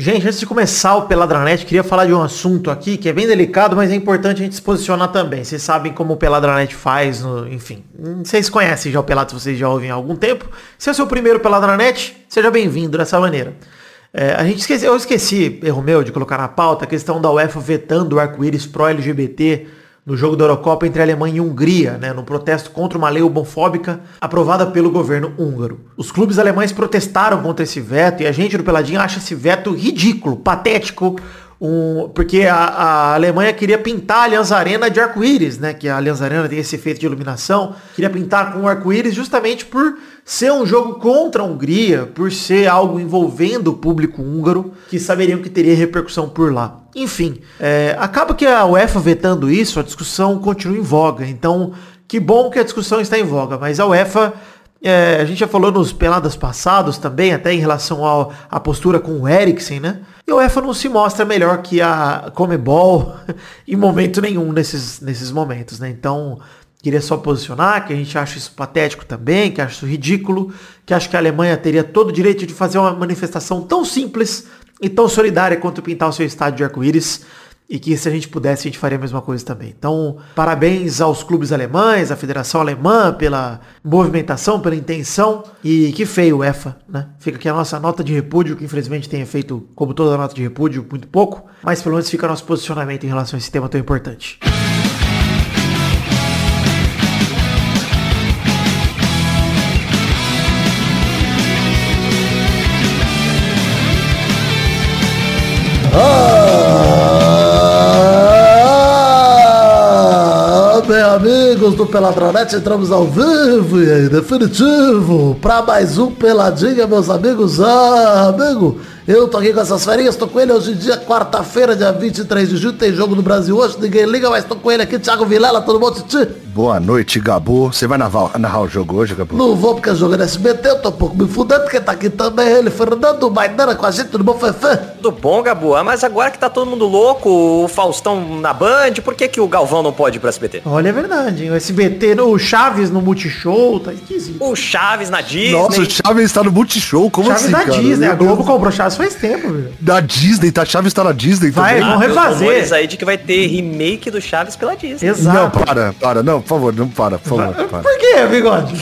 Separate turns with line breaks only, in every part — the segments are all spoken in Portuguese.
Gente, antes de começar o Peladranet, queria falar de um assunto aqui que é bem delicado, mas é importante a gente se posicionar também. Vocês sabem como o Peladranet faz, no, enfim. Vocês conhecem já o Pelado, vocês já ouvem há algum tempo. Se é o seu primeiro Peladranet, seja bem-vindo dessa maneira. É, a gente esqueci, eu esqueci, erro meu, de colocar na pauta a questão da UEFA vetando o arco-íris pró-LGBT no jogo da Eurocopa entre Alemanha e Hungria, né, no protesto contra uma lei homofóbica aprovada pelo governo húngaro. Os clubes alemães protestaram contra esse veto e a gente do Peladinho acha esse veto ridículo, patético, um, porque a, a, Alemanha queria pintar a Allianz Arena de arco-íris, né? Que a Allianz Arena tem esse efeito de iluminação. Queria pintar com arco-íris justamente por ser um jogo contra a Hungria, por ser algo envolvendo o público húngaro, que saberiam que teria repercussão por lá. Enfim, é, acaba que a UEFA vetando isso, a discussão continua em voga. Então, que bom que a discussão está em voga, mas a UEFA é, a gente já falou nos peladas passados também, até em relação ao, à postura com o Eriksen, né? E a UEFA não se mostra melhor que a Comebol em momento nenhum nesses, nesses momentos, né? Então, queria só posicionar que a gente acha isso patético também, que acha isso ridículo, que acha que a Alemanha teria todo o direito de fazer uma manifestação tão simples e tão solidária quanto pintar o seu estádio de arco-íris e que se a gente pudesse, a gente faria a mesma coisa também. Então, parabéns aos clubes alemães, à Federação Alemã pela movimentação, pela intenção. E que feio, EFA, né? Fica aqui a nossa nota de repúdio, que infelizmente tenha feito, como toda nota de repúdio, muito pouco. Mas pelo menos fica nosso posicionamento em relação a esse tema tão importante.
Ah! bem, amigos do Peladronete? Entramos ao vivo e em definitivo para mais um Peladinha, meus amigos. Ah, amigo, eu tô aqui com essas ferinhas, tô com ele hoje em dia, quarta-feira, dia 23 de julho, tem jogo no Brasil hoje, ninguém liga, mas tô com ele aqui, Thiago Vilela, todo mundo, titi.
Boa noite, Gabu. Você vai narrar, narrar o jogo hoje, Gabu?
Não vou porque o jogo é SBT, eu tô um pouco me fudendo, porque tá aqui também ele, Fernando Maidana com a gente, tudo bom, Fefe?
Tudo bom, Gabu? Ah, mas agora que tá todo mundo louco, o Faustão na Band, por que que o Galvão não pode ir pro SBT?
Olha, é verdade, o SBT, no, o Chaves no Multishow, tá esquisito.
O Chaves na Disney.
Nossa, o Chaves tá no Multishow, como
Chaves
assim,
na
cara?
Disney, a Globo comprou Chaves faz tempo, velho.
Da Disney, tá? Chaves tá na Disney
Vai,
também?
vamos
Tem os
refazer.
aí de que vai ter remake do Chaves pela Disney.
Não,
Exato.
para, para. Não, por favor, não para, por favor, para.
Por que, bigode?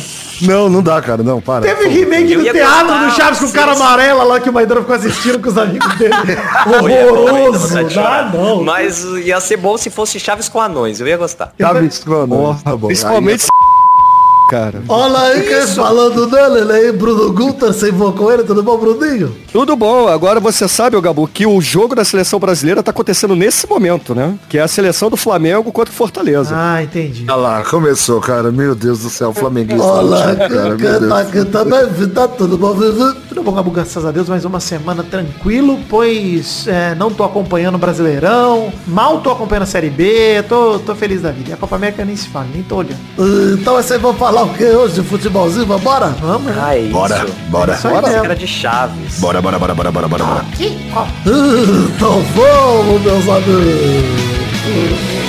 Não, não dá, cara, não, para.
Teve remake do teatro
gostar,
do Chaves com o cara amarela lá que o Maidana ficou assistindo com os amigos dele.
Com
Horroroso. Não,
chorar.
não.
Mas ia ser bom se fosse Chaves com anões, eu ia gostar.
Chaves, mano, tá bom.
Principalmente cara.
Olha aí quem falando dele, ele aí, Bruno Guter, você invocou ele, tudo bom, Bruninho?
Tudo bom. Agora você sabe, ô Gabu, que o jogo da seleção brasileira tá acontecendo nesse momento, né? Que é a seleção do Flamengo contra o Fortaleza.
Ah, entendi.
Olha lá, começou, cara. Meu Deus do céu, flamenguista.
Olha,
cara, meu
quem
Deus.
tá aqui também, vida, tudo bom, Vivi?
Tudo bom, Gabu? Graças a Deus, mais uma semana tranquilo, pois é, não tô acompanhando o Brasileirão, mal tô acompanhando a Série B, tô, tô feliz da vida. E a Copa América nem se fala, nem tô olhando.
Então vocês vão falar o que hoje? Futebolzinho, vambora?
Vamos, né?
Ah, é isso.
Bora, bora.
Isso aí
Bora, cara de Chaves.
Bora, bora, bora, bora, bora, bora, bora.
Então vamos, meus amigos.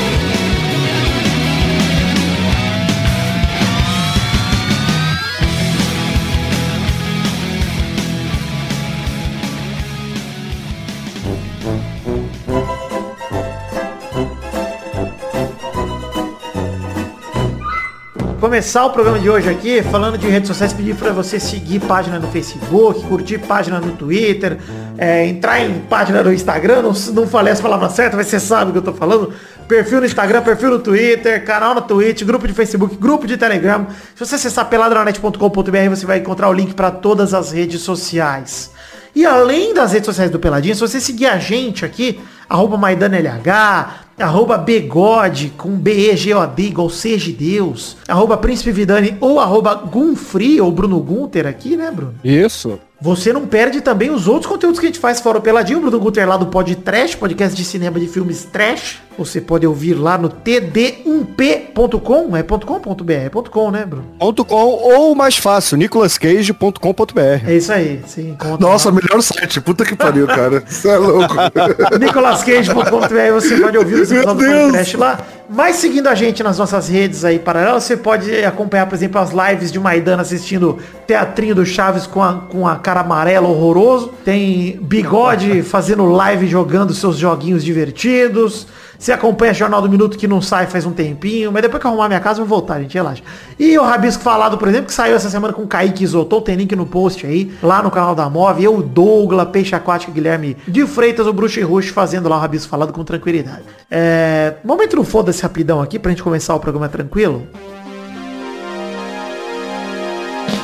Começar o programa de hoje aqui falando de redes sociais, pedir para você seguir página no Facebook, curtir página no Twitter, é, entrar em página no Instagram, não, não falei as palavras certas, mas você sabe o que eu tô falando. Perfil no Instagram, perfil no Twitter, canal na Twitch, grupo de Facebook, grupo de Telegram. Se você acessar peladranet.com.br, você vai encontrar o link para todas as redes sociais. E além das redes sociais do Peladinha, se você seguir a gente aqui, arroba MaidanLH, arroba Begode com B-E-G-O-D igual seja de Deus, arroba Príncipe Vidani ou arroba Gunfree ou Bruno Gunter aqui, né, Bruno?
Isso.
Você não perde também os outros conteúdos que a gente faz fora o Peladinho, Bruno Guter lá do Pod Trash, podcast de cinema de filmes trash. Você pode ouvir lá no td1p.com, é .com.br, é .com, né, Bruno?
.com ou mais fácil, nicolascage.com.br.
É isso aí, encontra
Nossa,
lá.
melhor site. Puta que pariu, cara. Você é louco.
nicolascage.com.br você pode ouvir os episódios do
Deus.
podcast lá. Mas seguindo a gente nas nossas redes aí paralelas, você pode acompanhar, por exemplo, as lives de Maidana assistindo Teatrinho do Chaves com a, com a cara amarela horroroso. Tem Bigode fazendo live jogando seus joguinhos divertidos. Você acompanha o Jornal do Minuto que não sai faz um tempinho, mas depois que eu arrumar minha casa eu vou voltar, gente, relaxa. E o Rabisco Falado, por exemplo, que saiu essa semana com o Kaique Isotou, tem link no post aí, lá no canal da Move. Eu, Douglas, Peixe Aquático, Guilherme de Freitas, o Bruxo e Rush fazendo lá o Rabisco Falado com tranquilidade. É... Momento no foda-se rapidão aqui pra gente começar o programa tranquilo.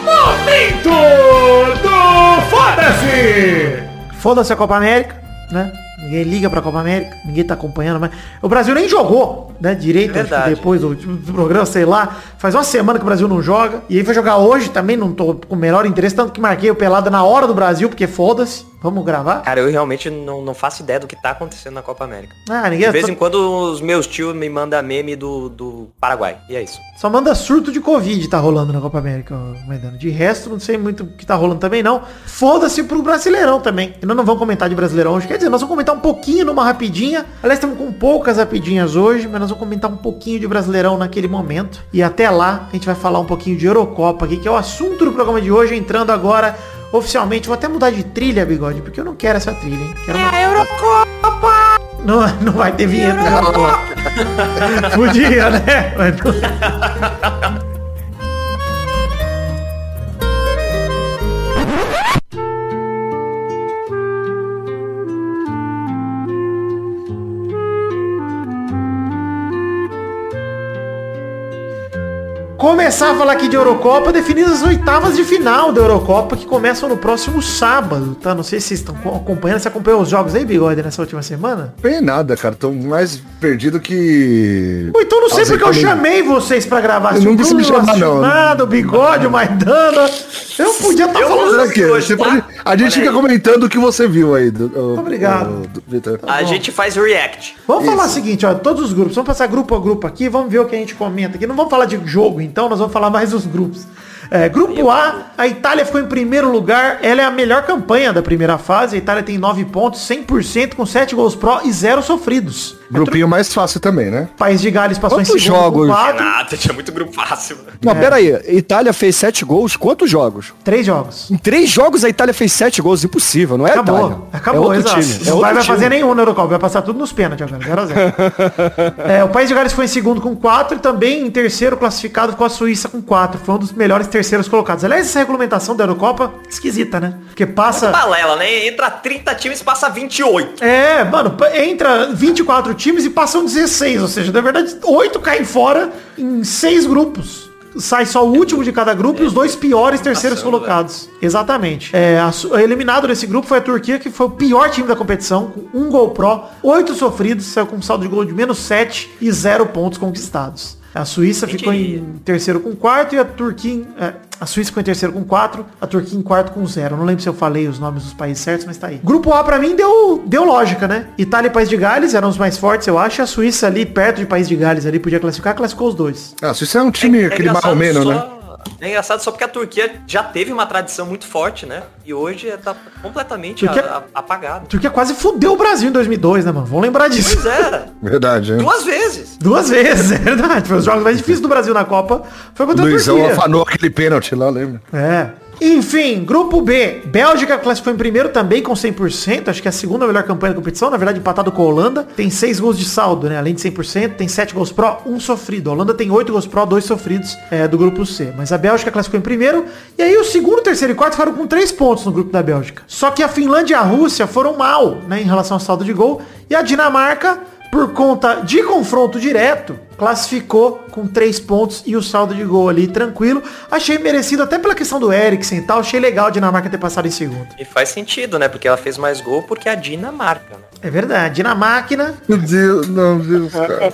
Momento do Foda-se! Foda-se a Copa América, né? Ninguém liga pra Copa América, ninguém tá acompanhando, mas o Brasil nem jogou, né? Direito,
É
depois do, do programa, sei lá. Faz uma semana que o Brasil não joga. E aí vai jogar hoje também, não tô com o menor interesse, tanto que marquei o pelada na hora do Brasil, porque foda-se. Vamos gravar?
Cara, eu realmente não, não faço ideia do que tá acontecendo na Copa América.
Ah, ninguém
De vez
só,
em quando os meus tios me mandam meme do, do Paraguai. E é isso.
só manda surto de Covid tá rolando na Copa América, ó, Maidana. De resto, não sei muito o que tá rolando também, não. Foda-se pro Brasileirão também. E nós não vamos comentar de Brasileirão hoje. Quer dizer, nós vamos comentar um pouquinho numa rapidinha. Aliás, estamos com poucas rapidinhas hoje, mas nós vamos comentar um pouquinho de Brasileirão naquele momento. E até lá, a gente vai falar um pouquinho de Eurocopa aqui, que é o assunto do programa de hoje, entrando agora oficialmente. Vou até mudar de trilha, bigode, porque eu não quero essa trilha, hein? Quero uma... Eurocopa! Não, não vai ter vinheta. não. Podia, né? Mas não- Começar a falar aqui de Eurocopa, definidas as oitavas de final da Eurocopa, que começam no próximo sábado, tá? Não sei se vocês estão co- acompanhando, você acompanhou os jogos aí, Bigode, nessa última semana?
Tem nada, cara. Tô mais perdido que.
Ou então não sei porque eu chamei vocês pra gravar.
Eu
Se
não me chamar, não.
Nada, o Bigode, o Maidana. Eu podia estar
Eu
falando...
aqui, você
tá?
pode- A gente fica comentando o que você viu aí. Do,
Obrigado.
do-.
A gente faz react.
Vamos falar o seguinte, ó, todos os grupos, vamos passar grupo a grupo aqui, vamos ver o que a gente comenta aqui. Não vamos falar de jogo, então, nós vamos falar mais dos grupos. É, grupo A, a Itália ficou em primeiro lugar, ela é a melhor campanha da primeira fase, a Itália tem 9 pontos, 100% com 7 gols pró e 0 sofridos.
Grupinho mais fácil também, né?
País de Gales passou
Quantos
em segundo
jogos?
com 4,
Nada, tinha muito grupo fácil.
Não, pera aí. Itália fez sete gols. Quantos jogos?
3 jogos.
Em três jogos a Itália fez sete gols. Impossível, não é
Acabou,
Itália.
acabou,
é outro
exato.
time. É
vai, vai fazer nenhum na Eurocopa, vai passar tudo nos pênaltis agora, 0 a 0 é, O País de Gales foi em segundo com 4 e também em terceiro classificado com a Suíça com 4. Foi um dos melhores terceiros colocados. Aliás, essa regulamentação da Eurocopa, esquisita, né? Porque passa...
Balela, né? Entra 30 times passa 28.
É, mano, entra 24 times e passam 16, ou seja, na verdade, 8 caem fora em 6 grupos. Sai só o último de cada grupo e os dois piores terceiros
Passando,
colocados. Exatamente. É, a eliminado desse grupo foi a Turquia, que foi o pior time da competição, com um gol pró, 8 sofridos, saiu com um saldo de gol de menos 7 e 0 pontos conquistados. A Suíça ficou em terceiro com quarto e a Turquia. em- é, a Suíça ficou em terceiro com quatro, a Turquia em quarto com zero. Não lembro se eu falei os nomes dos países certos, mas tá aí. Grupo A pra mim deu, deu lógica, né? Itália e País de Gales eram os mais fortes, eu acho. e A Suíça ali, perto de País de Gales ali, podia classificar, classificou os dois.
Ah, se isso é um time, aquele
engraçado
marromeno,
só-
né?
É engraçado só porque a Turquia já teve uma tradição muito forte, né? E hoje tá completamente
Turquia-
a- a- apagado.
A Turquia quase fudeu o Brasil em 2002, né, mano? Vamos lembrar disso.
Pois é,
Verdade, hein?
duas vezes.
Duas vezes, é verdade. Foi os jogos mais difíceis do Brasil na Copa. Foi
O
contra a
Luizão
Turquia.
afanou aquele pênalti lá, lembra?
É. Enfim, grupo B. Bélgica classificou em primeiro também com 100%. Acho que é a segunda melhor campanha da competição. Na verdade, empatado com a Holanda. Tem 6 gols de saldo, né? Além de 100%, tem 7 gols pró, 1 sofrido. A Holanda tem 8 gols pró, 2 sofridos é, do grupo C. Mas a Bélgica classificou em primeiro. E aí o segundo, terceiro e quarto ficaram com 3 pontos no grupo da Bélgica. Só que a Finlândia e a Rússia foram mal, né? Em relação ao saldo de gol. E a Dinamarca por conta de confronto direto, classificou com três pontos e o saldo de gol ali tranquilo. Achei merecido até pela questão do Eriksen e tal. Achei legal a Dinamarca ter passado em segundo.
E faz sentido, né? Porque ela fez mais gol porque a Dinamarca, né?
É verdade. Dinamáquina.
Meu Deus, não, Deus, cara.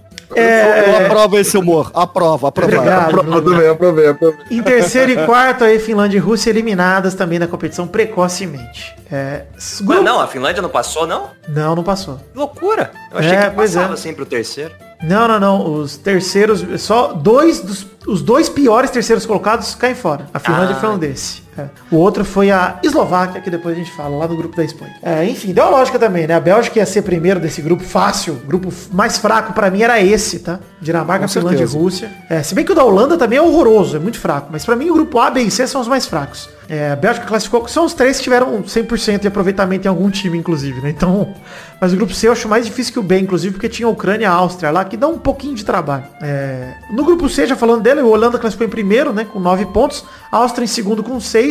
Eu aprovo esse humor. Aprova, aprovado.
Obrigado.
Aprovei, aprovei, aprovei.
Em terceiro e quarto, aí Finlândia e Rússia eliminadas também da competição precocemente. É, grupo-
não, a Finlândia não passou, não?
Não, não passou.
Que loucura. Eu achei
É,
que
pois
passava
é.
sempre o terceiro.
Não, não, não. Os terceiros, só dois dos os dois piores terceiros colocados caem fora. A Finlândia
Ah.
foi um desse. É. O outro foi a Eslováquia, que depois a gente fala, lá no grupo da Espanha. É, enfim, deu a lógica também, né? A Bélgica ia ser primeiro desse grupo fácil. O grupo mais fraco pra mim era esse, tá? Dinamarca,
Com
Finlândia e. Rússia. É, se bem que o da Holanda também é horroroso, é muito fraco. Mas pra mim o grupo A, B e C são os mais fracos. É, a Bélgica classificou, são os três que tiveram 100% de aproveitamento em algum time, inclusive, né? Então, mas o grupo C eu acho mais difícil que o B, inclusive, porque tinha a Ucrânia e a Áustria lá, que dá um pouquinho de trabalho. É, no grupo C, já falando dele, o Holanda classificou em primeiro, né, com 9 pontos, a Áustria em segundo com 6,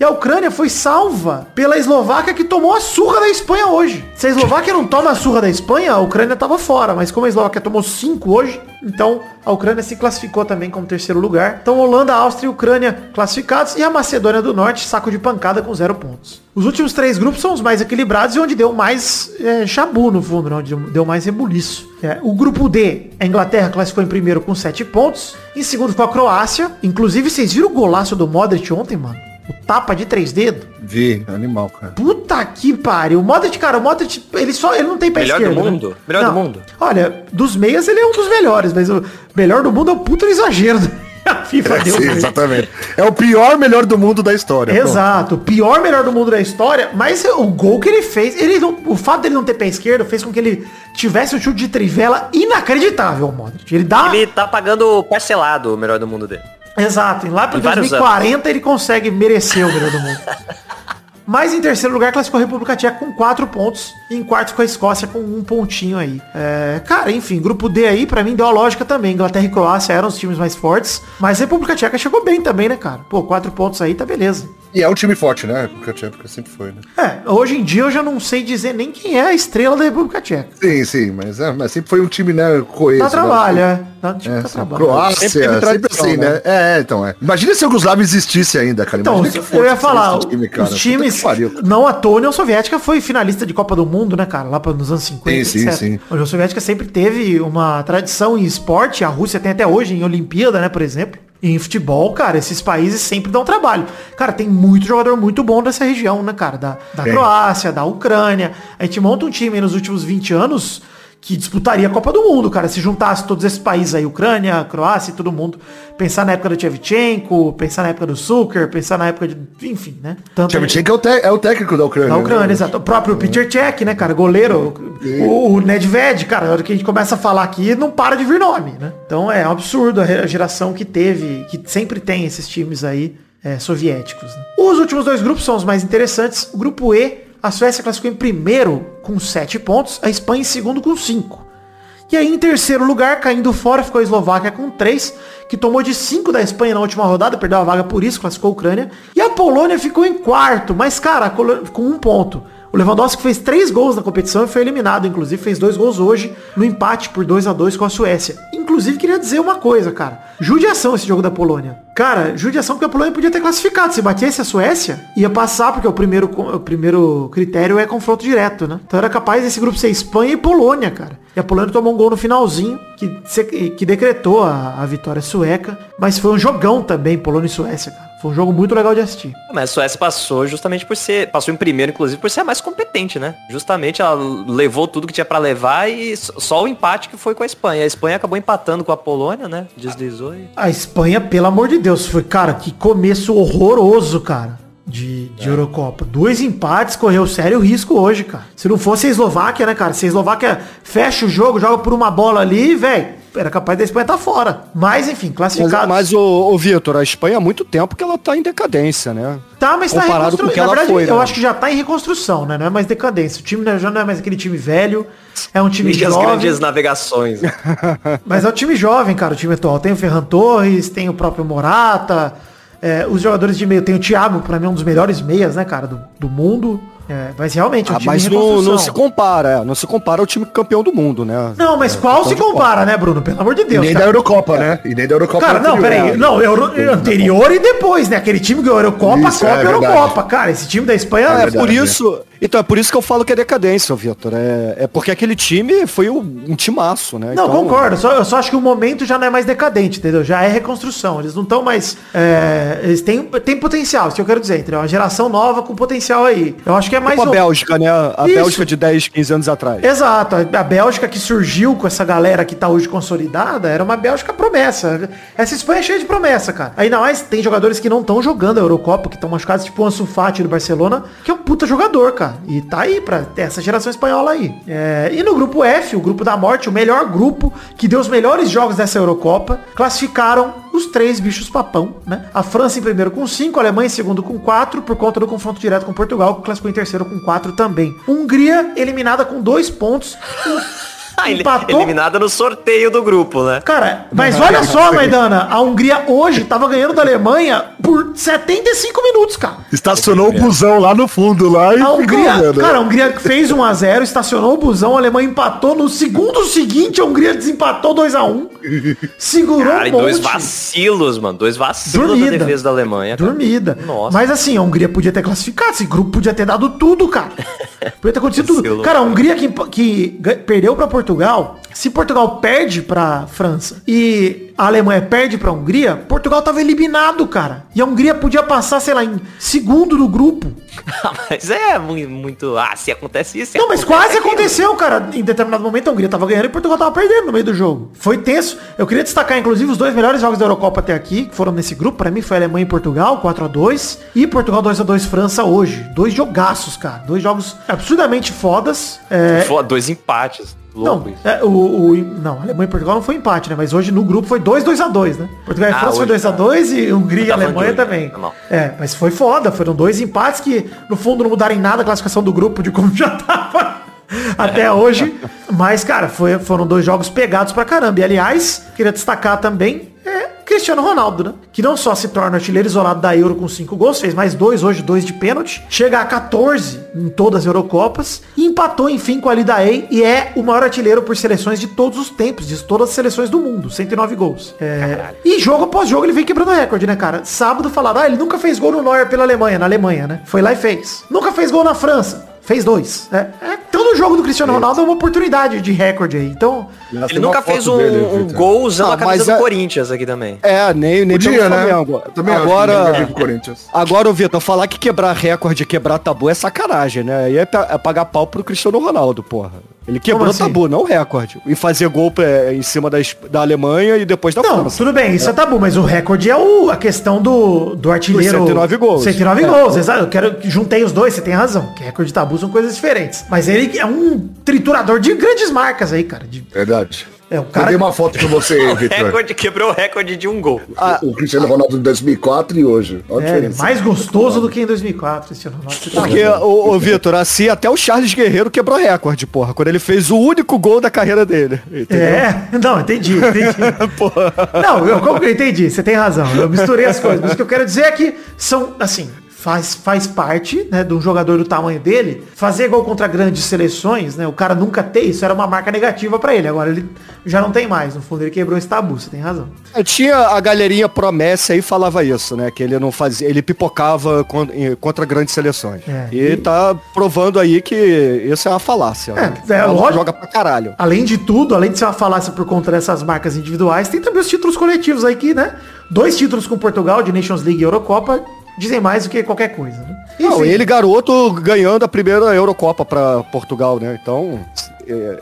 e a Ucrânia foi salva pela Eslováquia, que tomou a surra da Espanha hoje. Se a Eslováquia não toma a surra da Espanha, a Ucrânia tava fora, mas como a Eslováquia tomou 5 hoje, então a Ucrânia se classificou também como terceiro lugar. Então Holanda, Áustria e Ucrânia classificados e a Macedônia do Norte, saco de pancada com zero pontos. Os últimos três grupos são os mais equilibrados e onde deu mais é, chabu no fundo, né? onde deu mais rebuliço. É, o grupo D, a Inglaterra classificou em primeiro com sete pontos. Em segundo ficou a Croácia. Inclusive, vocês viram o golaço do Modric ontem, mano? O tapa de três dedos.
Vi, animal, cara.
Puta que pariu. O Modric, cara, o Modric, ele só, ele não tem pé
Melhor do
esquerdo, né?
mundo? Melhor do mundo?
Olha, dos meias ele é um dos melhores, mas o melhor do mundo é o puto exagero. A FIFA deu
Sim, exatamente. É o pior melhor do mundo da história. pronto.
Exato, o pior melhor do mundo da história, mas o gol que ele fez, ele não- o fato dele não ter pé esquerdo fez com que ele tivesse um chute de trivela inacreditável, o Modric. Ele dá
Ele tá pagando parcelado o melhor do mundo dele.
Exato, e lá para
Em vários
2040 ele consegue merecer o melhor do mundo. Mas em terceiro lugar classificou a República Tcheca com quatro pontos. E em quarto ficou a Escócia com um pontinho aí. É, cara, enfim, grupo D aí, pra mim, deu a lógica também. Inglaterra e Croácia eram os times mais fortes. Mas a República Tcheca chegou bem também, né, cara? Pô, quatro pontos aí, tá beleza.
E é um time forte, né? Porque a Tcheca sempre foi, né?
É, hoje em dia eu já não sei dizer nem quem é a estrela da República Tcheca.
Sim, sim, mas, é, mas sempre foi um time, né, coeso.
Dá trabalho,
né?
é. Dá, tipo,
É,
dá
sim.
trabalho.
Croácia,
Sempre
sempre, assim, né?
né?
É, então é. Imagina se a Yugoslávia existisse ainda, cara.
Então,
Imagina que
eu ia falar,
time, cara.
os times, não à toa, a União Soviética foi finalista de Copa do Mundo, né, cara? Lá nos anos 50,
Sim, sim,
etc.
sim.
A União Soviética sempre teve uma tradição em esporte, a Rússia tem até hoje, em Olimpíada, né, por exemplo. E em futebol, cara, esses países sempre dão trabalho. Cara, tem muito jogador muito bom dessa região, né, cara? Da, da. Croácia, da Ucrânia. A gente monta um time aí nos últimos 20 anos que disputaria a Copa do Mundo, cara. Se juntasse todos esses países aí, Ucrânia, Croácia e todo mundo. Pensar na época do Tchevchenko, pensar na época do Zucker, pensar na época de... Enfim, né? Tanto
Shevchenko é é o técnico da Ucrânia.
da Ucrânia,
né?
exato. O próprio Peter Cech, né, cara? Goleiro. O, o Nedved, cara, na hora que a gente começa a falar aqui, não para de vir nome, né? Então é um absurdo a geração que teve, que sempre tem esses times aí é, soviéticos. né? Os últimos dois grupos são os mais interessantes. O grupo E, a Suécia classificou em primeiro com 7 pontos, a Espanha em segundo com 5. E aí, em terceiro lugar, caindo fora, ficou a Eslováquia com 3, que tomou de 5 da Espanha na última rodada, perdeu a vaga por isso, classificou a Ucrânia. E a Polônia ficou em quarto, mas, cara, com um ponto. O Lewandowski fez três gols na competição e foi eliminado, inclusive fez dois gols hoje no empate por 2 a 2 com a Suécia. Inclusive, queria dizer uma coisa, cara. Judiação esse jogo da Polônia. Cara, judiação porque a Polônia podia ter classificado. Se batesse a Suécia, ia passar, porque o primeiro, o primeiro critério é confronto direto, né? Então era capaz desse grupo ser Espanha e Polônia, cara. E a Polônia tomou um gol no finalzinho, que, que decretou a, a vitória sueca. Mas foi um jogão também, Polônia e Suécia, cara. Foi um jogo muito legal de assistir.
Mas a Suécia passou justamente por ser, passou em primeiro, inclusive, por ser a mais competente, né? Justamente ela levou tudo que tinha pra levar e só o empate que foi com a Espanha. A Espanha acabou empatando com a Polônia, né? Deslizou e...
A Espanha, pelo amor de Deus, foi, cara, que começo horroroso, cara, de, de Eurocopa. Dois empates, correu sério risco hoje, cara. Se não fosse a Eslováquia, né, cara? Se a Eslováquia fecha o jogo, joga por uma bola ali, velho, era capaz da Espanha estar fora. Mas, enfim,
Mas,
classificado.
mas o, o Vitor, a Espanha há muito tempo que ela tá em decadência, né?
Tá, mas tá
com o
reconstru...
que
Na
ela
verdade,
foi,
eu
né?
acho que já tá em reconstrução, né? Não é mais decadência. O time né, já não é mais aquele time velho. É um time
E as
jovem.
grandes navegações. né?
Mas é um time jovem, cara, o time atual. Tem o Ferran Torres, tem o próprio Morata. É, os jogadores de meio, tem o Thiago, pra mim um dos melhores meias, né, cara, do, do mundo. É, mas realmente é um
Ah,
time
mas não, não se compara, é, não se compara ao time campeão do mundo, né?
Não, mas qual se
de Copa.
compara, né, Bruno? Pelo amor de
E
Deus.
nem da
cara.
Eurocopa, né? E nem da Eurocopa.
Cara, não,
anterior.
peraí. Não, Euro, anterior e depois, né? Aquele time ganhou Eurocopa,
Isso,
Copa
é
e. Eurocopa. Cara, esse time da Espanha
É, por
né?
isso, Então é por isso que eu falo que é decadência, Vitor. É, é porque aquele time foi um, timaço, né?
Não,
Então,
concordo. Só, eu só acho que o momento já não é mais decadente, entendeu? Já é reconstrução. Eles não estão mais. é, eles têm, têm potencial, isso que eu quero dizer, entendeu? Uma geração nova com potencial aí. Eu acho que é mais.
Tipo a Bélgica, né? A
Isso.
Bélgica de 10, 15 anos atrás.
Exato. A a Bélgica que surgiu com essa galera que tá hoje consolidada era uma Bélgica promessa. Essa Espanha é cheia de promessa, cara. Ainda mais tem jogadores que não estão jogando a Eurocopa, que estão machucados, tipo o Ansu Fati do Barcelona, que é um puta jogador, cara. E tá aí pra essa geração espanhola aí. É, e no grupo F, o grupo da morte, o melhor grupo que deu os melhores jogos dessa Eurocopa, classificaram os três bichos papão, né? A França em primeiro com 5, a Alemanha em segundo com 4, por conta do confronto direto com Portugal, que classificou em terceiro com 4 também. Hungria eliminada com dois pontos.
Ele-
Empatou?
eliminada no sorteio do grupo, né?
Cara, mas olha só, Maidana, a Hungria hoje tava ganhando da Alemanha por 75 minutos, cara.
Estacionou o busão lá no fundo lá e
A
ficou
Hungria,
vendo.
cara, a Hungria fez 1x0, estacionou o busão, a Alemanha empatou. No segundo seguinte, a Hungria desempatou 2x1. Segurou
Cara, e
um
dois
monte.
vacilos, mano. Dois vacilos
Dormida.
da defesa da Alemanha. cara.
Dormida.
Nossa.
Mas assim, a Hungria podia ter classificado. Esse grupo podia ter dado tudo, cara. Podia ter acontecido tudo. Cara, a Hungria que, que perdeu pra Portugal. Se Portugal perde pra França e a Alemanha perde pra Hungria, Portugal tava eliminado, cara. E a Hungria podia passar, sei lá, em segundo no grupo.
mas é mu- muito... Ah, se acontece isso... se
Não, mas quase
aquilo.
aconteceu, cara. Em determinado momento a Hungria tava ganhando e Portugal tava perdendo no meio do jogo. Foi tenso. Eu queria destacar, inclusive, os dois melhores jogos da Eurocopa até aqui, que foram nesse grupo. Pra mim foi Alemanha e Portugal, 4 a 2 E Portugal 2 a 2 França hoje. Dois jogaços, cara. Dois jogos absurdamente fodas. É,
dois empates.
Não,
Louco isso.
é, o, o- não, Alemanha e Portugal não foi empate, né? Mas hoje no grupo foi 2 2 a 2 né? Portugal e
Ah,
França foi
hoje
2 a
tá.
2 e Hungria e
tava
Alemanha
de
também.
tá.
É, mas foi foda, foram dois empates que no fundo não mudaram em nada a classificação do grupo de como já tava até hoje. Mas, cara, foi- foram dois jogos pegados pra caramba. E aliás, queria destacar também Cristiano Ronaldo, né? Que não só se torna artilheiro isolado da Euro com cinco gols, fez mais dois hoje, dois de pênalti, chega a 14 em todas as Eurocopas e empatou enfim com a Lidaei e é o maior artilheiro por seleções de todos os tempos, de todas as seleções do mundo, 109 gols. É, e jogo após jogo ele vem quebrando recorde, né, cara? Sábado falaram, ah, ele nunca fez gol no Neuer pela Alemanha, na Alemanha, né? Foi lá e fez. Nunca fez gol na França. Fez dois. É, é, todo jogo do Cristiano Ronaldo é uma oportunidade de recorde aí. Então,
Ele nunca fez um,
dele,
um gol usando
Ah,
a camisa
mas
do
é-
Corinthians aqui também.
É, nem, nem
Podia, né?
Flamengo.
Também
Agora,
o
agora, ô Vitor, falar que quebrar recorde, quebrar tabu é sacanagem, né? Aí é, é pagar pau pro Cristiano Ronaldo, porra. Ele quebrou
Como assim?
tabu, não recorde. E fazer gol é, em cima da, Es- da Alemanha e depois da
Não,
França.
tudo bem, isso é tabu, mas o recorde é o, a questão do, do artilheiro.
Dos 109 gols.
109
É.
gols, exato. Eu quero que juntei os dois, você tem razão. Que recorde e tabu são coisas diferentes. Mas ele é um triturador de grandes marcas aí, cara. De-
Verdade.
É, o
Eu
cara.
dei uma foto com você, Vitor.
Recorde, quebrou o recorde de um gol.
O Cristiano Ronaldo em 2004 e hoje. Olha a
É, mais gostoso do que em 2004, Cristiano Ronaldo. Tá
Porque, ô, ô Vitor, assim, até o Charles Guerreiro quebrou recorde, porra, quando ele fez o único gol da carreira dele. Entendeu?
É, não, entendi, entendi. não, eu, eu entendi, você tem razão. Eu misturei as coisas. Mas o que eu quero dizer é que são, assim, faz, faz parte, né, de um jogador do tamanho dele, fazer gol contra grandes seleções, né? O cara nunca ter isso era uma marca negativa pra ele. Agora ele já não tem mais. No fundo, ele quebrou esse tabu, você tem razão.
É, Tinha a galerinha promessa aí falava isso, né? Que ele não fazia, ele pipocava contra grandes seleções.
É.
E tá provando aí que isso é uma falácia. né?
É, é lógico.
joga pra caralho.
Além de tudo, além de ser uma falácia por conta dessas marcas individuais, tem também os títulos coletivos aí que, né? Dois títulos com Portugal, de Nations League e Eurocopa, dizem mais do que qualquer coisa, né?
Não, ele garoto ganhando a primeira Eurocopa pra Portugal, né? Então,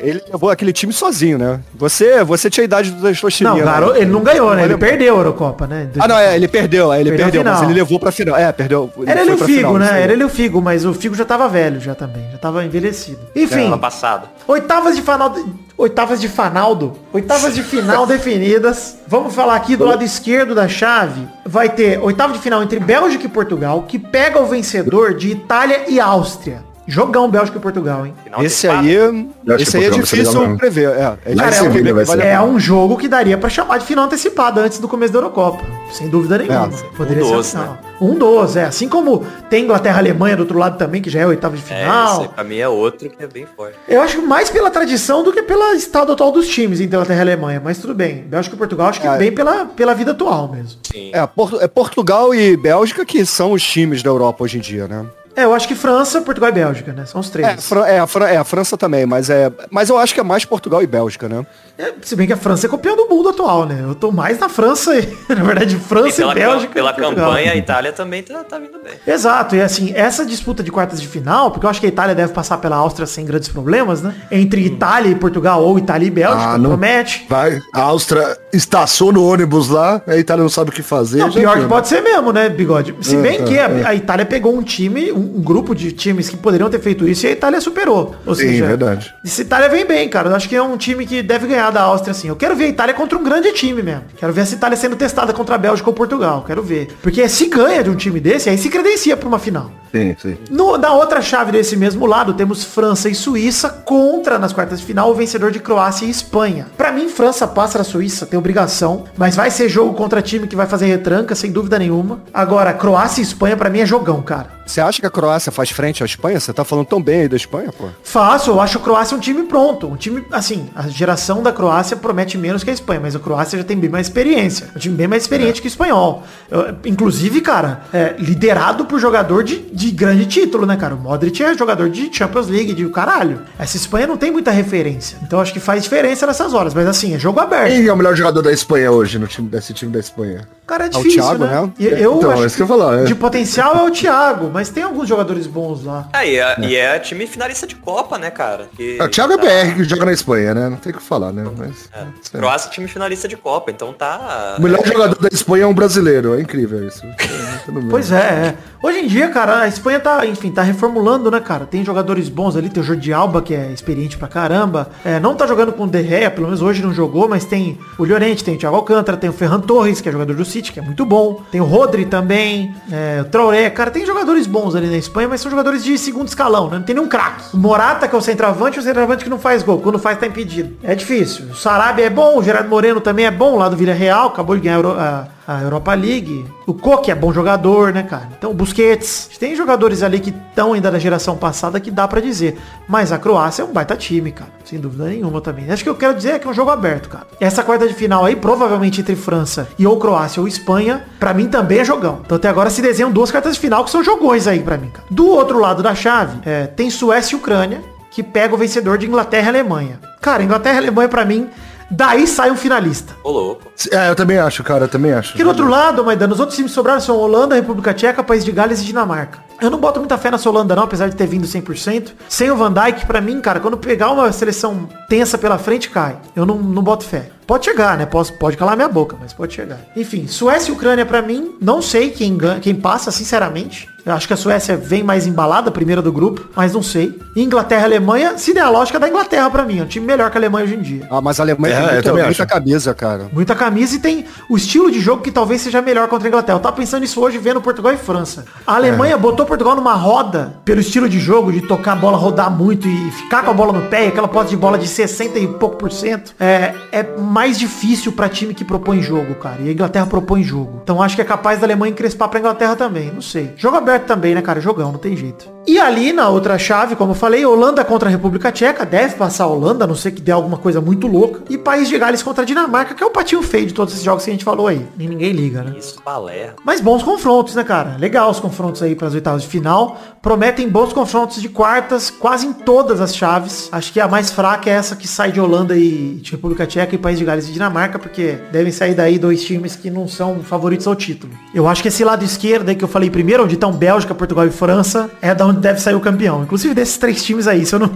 ele levou aquele time sozinho, né? Você, você tinha a idade do Testosterona.
Não, garo, ele não ganhou, né? Ele perdeu a Eurocopa, né?
Ah, não, é, ele perdeu, é, ele
Perdeu
perdeu, mas
final.
ele levou pra final. É, perdeu.
Era ele o Figo,
final,
né? Era ele o Figo, mas o Figo já tava velho já também, já tava envelhecido. Enfim,
Ano passado.
oitavas de final, oitavas de Fanaldo, oitavas de final definidas. Vamos falar aqui do lado esquerdo da chave. Vai ter oitava de final entre Bélgica e Portugal, que pega o vencedor de Itália e Áustria. Jogão Bélgica e Portugal, hein?
Final
Esse aí,
acho
esse aí é difícil prever. É, é
Cara, é um,
Sevilha vai ser.
é um jogo que daria pra chamar de final antecipada antes do começo da Eurocopa. Sem dúvida nenhuma.
É,
Poderia
um
ser a
doce,
final. Um dos, é. Assim como tem Inglaterra e Alemanha do outro lado também, que já é oitava de
É, esse
final.
aí pra mim é outro que é bem forte.
Eu acho mais pela tradição do que pelo estado atual dos times, Inglaterra e Alemanha. Mas tudo bem. Bélgica e Portugal, acho que
É.
bem pela, pela vida atual mesmo.
Sim.
É, é Portugal e Bélgica que são os times da Europa hoje em dia, né?
É, eu acho que França, Portugal e Bélgica, né? São os três.
É, Fran- é, a Fran- é, a França também, mas é. Mas eu acho que é mais Portugal e Bélgica, né?
É, se bem que a França é campeã do mundo atual, né? Eu tô mais na França, e, na verdade,
E
França e,
pela,
Bélgica.
pela
e Portugal.
campanha, a Itália também tá, tá vindo bem.
Exato, e assim, essa disputa de quartas de final, porque eu acho que a Itália deve passar pela Áustria sem grandes problemas, né? Entre Itália e Portugal, ou Itália e Bélgica,
Ah, não-
promete.
Vai, a Áustria estaciona o ônibus lá, a Itália não sabe o que fazer.
Não,
já
pior que
né?
pode ser mesmo, né, Bigode? Se
É,
bem
é,
que a, a Itália pegou um time, um, um grupo de times que poderiam ter feito isso e a Itália superou. Ou
Sim,
seja,
verdade.
essa Itália vem bem, cara. Eu acho que é um time que deve ganhar da Áustria, assim. Eu quero ver a Itália contra um grande time mesmo. Quero ver essa Itália sendo testada contra a Bélgica ou Portugal. Quero ver. Porque se ganha de um time desse, aí se credencia pra uma final.
Sim, sim.
No- na outra chave desse mesmo lado, temos França e Suíça contra, nas quartas de final, o vencedor de Croácia e Espanha. Pra mim, França passa na Suíça, tem obrigação, mas vai ser jogo contra time que vai fazer retranca, sem dúvida nenhuma. Agora, Croácia e Espanha, pra mim, é jogão, cara.
Você acha que a Croácia faz frente à Espanha? Você tá falando tão bem aí da Espanha, pô?
Fácil, eu acho a Croácia um time pronto. Um time, assim, a geração da Croácia promete menos que a Espanha, mas a Croácia já tem bem mais experiência. É um time bem mais experiente que o espanhol. Eu- inclusive, cara, é, liderado por jogador de, de grande título, né, cara? O Modric é jogador de Champions League, de caralho. Essa Espanha não tem muita referência. Então acho que faz diferença nessas horas. Mas assim, é jogo aberto.
Quem é o melhor jogador da Espanha hoje, no time, desse time da Espanha?
Cara, é
o
difícil,
Thiago,
né?
né?
E Eu
Então,
acho
é isso que eu falar, é.
de potencial é o Thiago, mas tem alguns jogadores bons lá.
É, e é, e é time finalista de Copa, né, cara? Que
Ah, O Thiago é
tá-
BR que joga na Espanha, né? Não tem o que falar, né? Mas,
É.
é.
Croácia é time finalista de Copa, então tá.
O melhor jogador da Espanha é um brasileiro. É incrível isso. É.
Pois é, é. Hoje em dia, cara, a Espanha tá, enfim, tá reformulando, né, cara? Tem jogadores bons ali, tem o Jordi Alba, que é experiente pra caramba. É, não tá jogando com o De Gea, pelo menos hoje não jogou, mas tem o Llorente, tem o Thiago Alcântara, tem o Ferran Torres, que é jogador do City, que é muito bom. Tem o Rodri também, é, o Traoré. Cara, tem jogadores bons ali na Espanha, mas são jogadores de segundo escalão, né? Não tem nenhum craque. O Morata, que é o centroavante, é o centroavante que não faz gol. Quando faz, tá impedido. É difícil. O Sarabia é bom, o Gerardo Moreno também é bom, lá do Villarreal, acabou de ganhar a a, Europa League. O Koke é bom jogador, né, cara? Então, o Busquets. Tem jogadores ali que estão ainda da geração passada que dá pra dizer. Mas a Croácia é um baita time, cara. Sem dúvida nenhuma também. Acho que eu quero dizer é que é um jogo aberto, cara. Essa quarta de final aí, provavelmente entre França e ou Croácia ou Espanha, pra mim também é jogão. Então até agora se desenham duas cartas de final que são jogões aí pra mim, cara. Do outro lado da chave, é, tem Suécia e Ucrânia, que pega o vencedor de Inglaterra e Alemanha. Cara, Inglaterra e Alemanha pra mim, daí sai um finalista.
Ô, louco.
É, eu também acho, cara. Eu também acho.
Aqui do outro lado, Maidana, os outros times que sobraram são Holanda, República Tcheca, País de Gales e Dinamarca. Eu não boto muita fé nessa Holanda não, apesar de ter vindo 100%. Sem o Van Dijk, pra mim, cara, quando pegar uma seleção tensa pela frente, cai. Eu não, não boto fé. Pode chegar, né? Posso, pode calar minha boca, mas pode chegar. Enfim, Suécia e Ucrânia pra mim, não sei quem, ganha, quem passa, sinceramente. Eu acho que a Suécia vem mais embalada, primeira do grupo, mas não sei. Inglaterra e Alemanha, se der a lógica da Inglaterra pra mim. É um time melhor que a Alemanha hoje em dia.
Ah, mas a Alemanha
É,
tem muita, muita camisa, cara.
Muita camisa e tem o estilo de jogo que talvez seja melhor contra a Inglaterra. Eu tava pensando nisso hoje vendo Portugal e França. A Alemanha botou Portugal numa roda pelo estilo de jogo, de tocar a bola, rodar muito e ficar com a bola no pé, aquela posse de bola de 60 e pouco por cento. É, é mais difícil pra time que propõe jogo, cara. E a Inglaterra propõe jogo. Então acho que é capaz da Alemanha encrespar pra Inglaterra também. Não sei. Jogo aberto também, né, cara? Jogão, não tem jeito. E ali na outra chave, como eu falei, Holanda contra a República Tcheca. Deve passar a Holanda, a não ser que dê alguma coisa muito louca. E País de Gales contra a Dinamarca, que é o patinho feio de todos esses jogos que a gente falou aí. E ninguém liga, né?
Isso, balé.
Mas bons confrontos, né, cara? Legal os confrontos aí para as oitavas de final. Prometem bons confrontos de quartas, quase em todas as chaves. Acho que a mais fraca é essa que sai de Holanda e de República Tcheca e País de Gales e Dinamarca, porque devem sair daí dois times que não são favoritos ao título. Eu acho que esse lado esquerdo aí que eu falei primeiro, onde estão Bélgica, Portugal e França, é da onde deve sair o campeão. Inclusive desses três times aí, se eu não...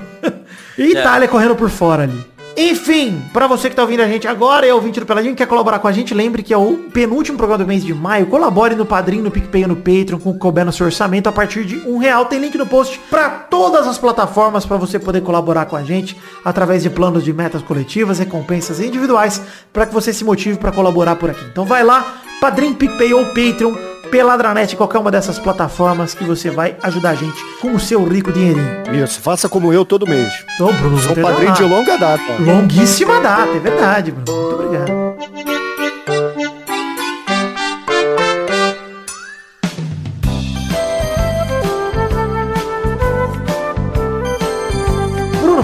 e Itália correndo por fora ali. Enfim, pra você que tá ouvindo a gente agora e é ouvinte do Peladinho, quer colaborar com a gente, lembre que é o penúltimo programa do mês de maio. Colabore no Padrinho, no PicPay e no Patreon, com o couber no seu orçamento a partir de um real. Tem link no post pra todas as plataformas pra você poder colaborar com a gente através de planos de metas coletivas, recompensas individuais, pra que você se motive pra colaborar por aqui. Então vai lá, Padrinho, PicPay ou Patreon, Peladranet, qualquer uma dessas plataformas que você vai ajudar a gente com o seu rico dinheirinho.
Isso, faça como eu todo mês.
Então, Bruno,
Sou padrinho de longa data.
Longuíssima data, é verdade, Bruno. Muito obrigado.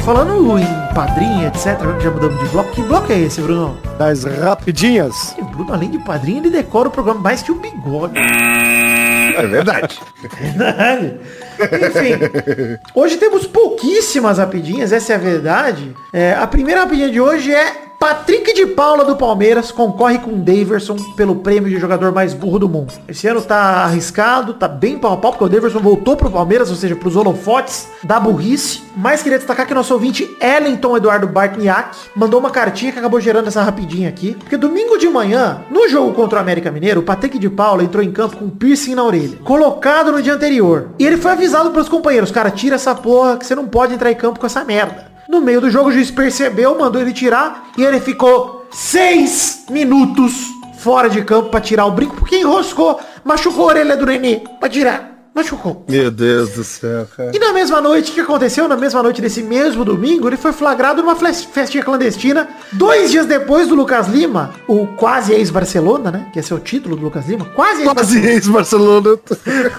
Falando em padrinho, etc, já mudamos de bloco. Que bloco é esse, Bruno?
Das rapidinhas.
O Bruno, além de padrinho, ele decora o programa mais que o bigode.
É verdade.
Verdade. Enfim, hoje temos pouquíssimas rapidinhas, essa é a verdade. É, a primeira rapidinha de hoje é Patrick de Paula do Palmeiras concorre com Daverson pelo prêmio de jogador mais burro do mundo. Esse ano tá arriscado, tá bem pau a pau, porque o Daverson voltou pro Palmeiras, ou seja, pros holofotes da burrice. Mas queria destacar que nosso ouvinte Ellington Eduardo Bartniak mandou uma cartinha que acabou gerando essa rapidinha aqui. Porque domingo de manhã, no jogo contra o América Mineiro, o Patrick de Paula entrou em campo com piercing na orelha, colocado no dia anterior. E ele foi avisado pelos companheiros, cara, tira essa porra que você não pode entrar em campo com essa merda. No meio do jogo, o juiz percebeu, mandou ele tirar e ele ficou seis minutos fora de campo pra tirar o brinco, porque enroscou, machucou a orelha do nenê pra tirar. Machucou.
Meu Deus do céu, cara.
E na mesma noite, o que aconteceu? Na mesma noite desse mesmo domingo, ele foi flagrado numa festinha clandestina. Dois dias depois do Lucas Lima, o quase ex-Barcelona, né? Que esse é o título do Lucas Lima. Quase
Quase
ex-Barcelona.
ex-Barcelona.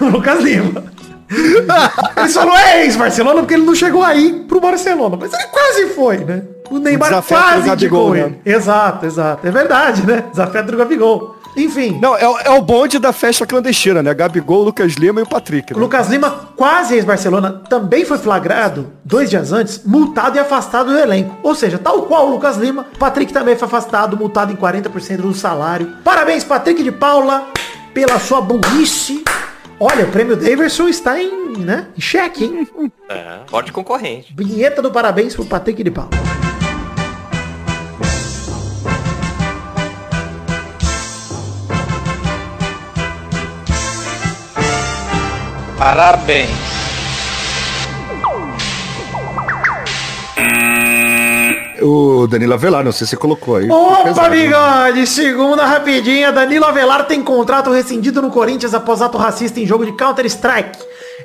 o Lucas Lima. Ele falou é ex-Barcelona porque ele não chegou aí pro Barcelona. Mas ele quase foi, né? O Neymar
desafeto do
quase indicou
né?
ele. Exato, exato. É verdade, né? Desafeto do Gabigol. Enfim.
Não, é, o- é o bonde da festa clandestina, né? Gabigol, Lucas Lima e o Patrick.
O
Né?
Lucas Lima, quase ex-Barcelona, também foi flagrado dois dias antes, multado e afastado do elenco. Ou seja, tal qual o Lucas Lima, Patrick também foi afastado, multado em 40% do salário. Parabéns, Patrick de Paula, pela sua burrice. Olha, o prêmio Daverson está em, né, em xeque, hein?
É, forte concorrente.
Vinheta do parabéns pro Patrick de Paula.
Parabéns.
O Danilo Avelar, não sei se você colocou aí.
Opa,
Pesado.
bigode! Segunda rapidinha, Danilo Avelar tem contrato rescindido no Corinthians após ato racista em jogo de Counter-Strike.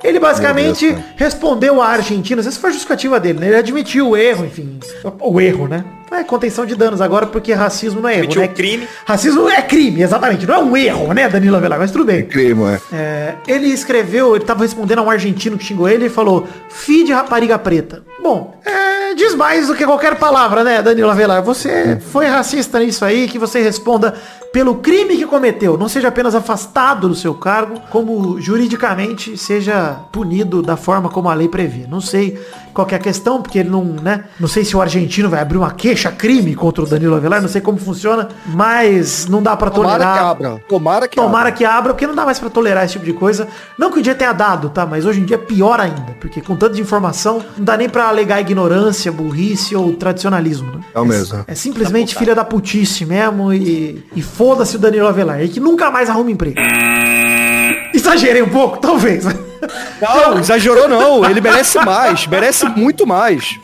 Ele basicamente
Deus,
respondeu à Argentina, essa foi a justificativa dele, né? Ele admitiu o erro, enfim. O erro, né? É contenção de danos agora, porque racismo não é erro,
Admitiu
né?
o crime.
Racismo é crime, exatamente. Não é um erro, né, Danilo Avelar? Mas tudo bem.
Crime, é.
É, ele escreveu, ele tava respondendo a um argentino que xingou ele e falou, fi de rapariga preta. Bom, é, diz mais do que qualquer palavra, né, Danilo Avelar? Você foi racista nisso aí, que você responda pelo crime que cometeu. Não seja apenas afastado do seu cargo, como juridicamente seja punido da forma como a lei prevê. Não sei qual que é a questão, porque ele não, né? Não sei se o argentino vai abrir uma queixa-crime contra o Danilo Avelar, não sei como funciona, mas não dá pra
Tomara
tolerar.
que abra. Tomara que
Tomara
abra.
que abra, porque não dá mais pra tolerar esse tipo de coisa. Não que o dia tenha dado, tá? Mas hoje em dia é pior ainda. Porque com tanta de informação, não dá nem pra alegar ignorância, burrice ou tradicionalismo, né?
É o mesmo.
É simplesmente filha da putice mesmo e, e foda-se o Danilo Avelar. E que nunca mais arruma emprego. Exagerei um pouco, talvez.
Não, exagerou não. Ele merece mais. Merece muito mais.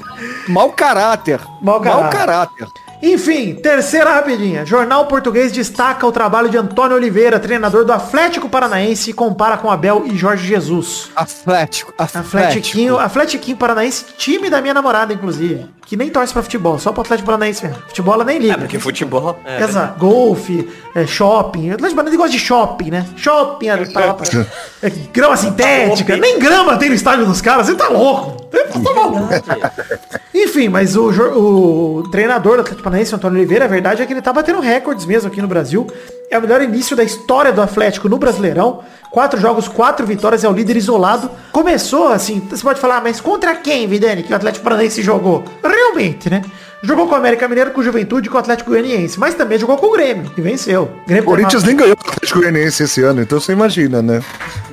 Mau caráter.
Mau caráter.
caráter.
Enfim, terceira rapidinha. Jornal Português destaca o trabalho de Antônio Oliveira, treinador do Atlético Paranaense, e compara com Abel e Jorge Jesus.
Atlético.
Atletiquinho, Atletiquinho Paranaense, time da minha namorada, inclusive. Que nem torce pra futebol, só pro Atlético Paranaense mesmo. Futebol ela nem liga.
É, porque futebol. É,
Exato. Golfe, é, shopping. O Atlético Paranaense gosta de shopping, né? Shopping, é, tá, tá, é, grama sintética. Nem grama tem no estádio dos caras. Você tá louco. Você tá maluco. Enfim, mas o, o treinador do Atlético Paranaense, o Antônio Oliveira, a verdade é que ele tá batendo recordes mesmo aqui no Brasil. É o melhor início da história do Atlético no Brasileirão. Quatro jogos, quatro vitórias, é o líder isolado. Começou assim, você pode falar, mas contra quem, Vidani, que o Atlético Paranaense jogou? Realmente, né? Jogou com o América Mineiro, com o Juventude e com o Atlético Goianiense. Mas também jogou com o Grêmio, que venceu. Grêmio
O Corinthians nem ganhou o Atlético Goianiense esse ano, então você imagina, né?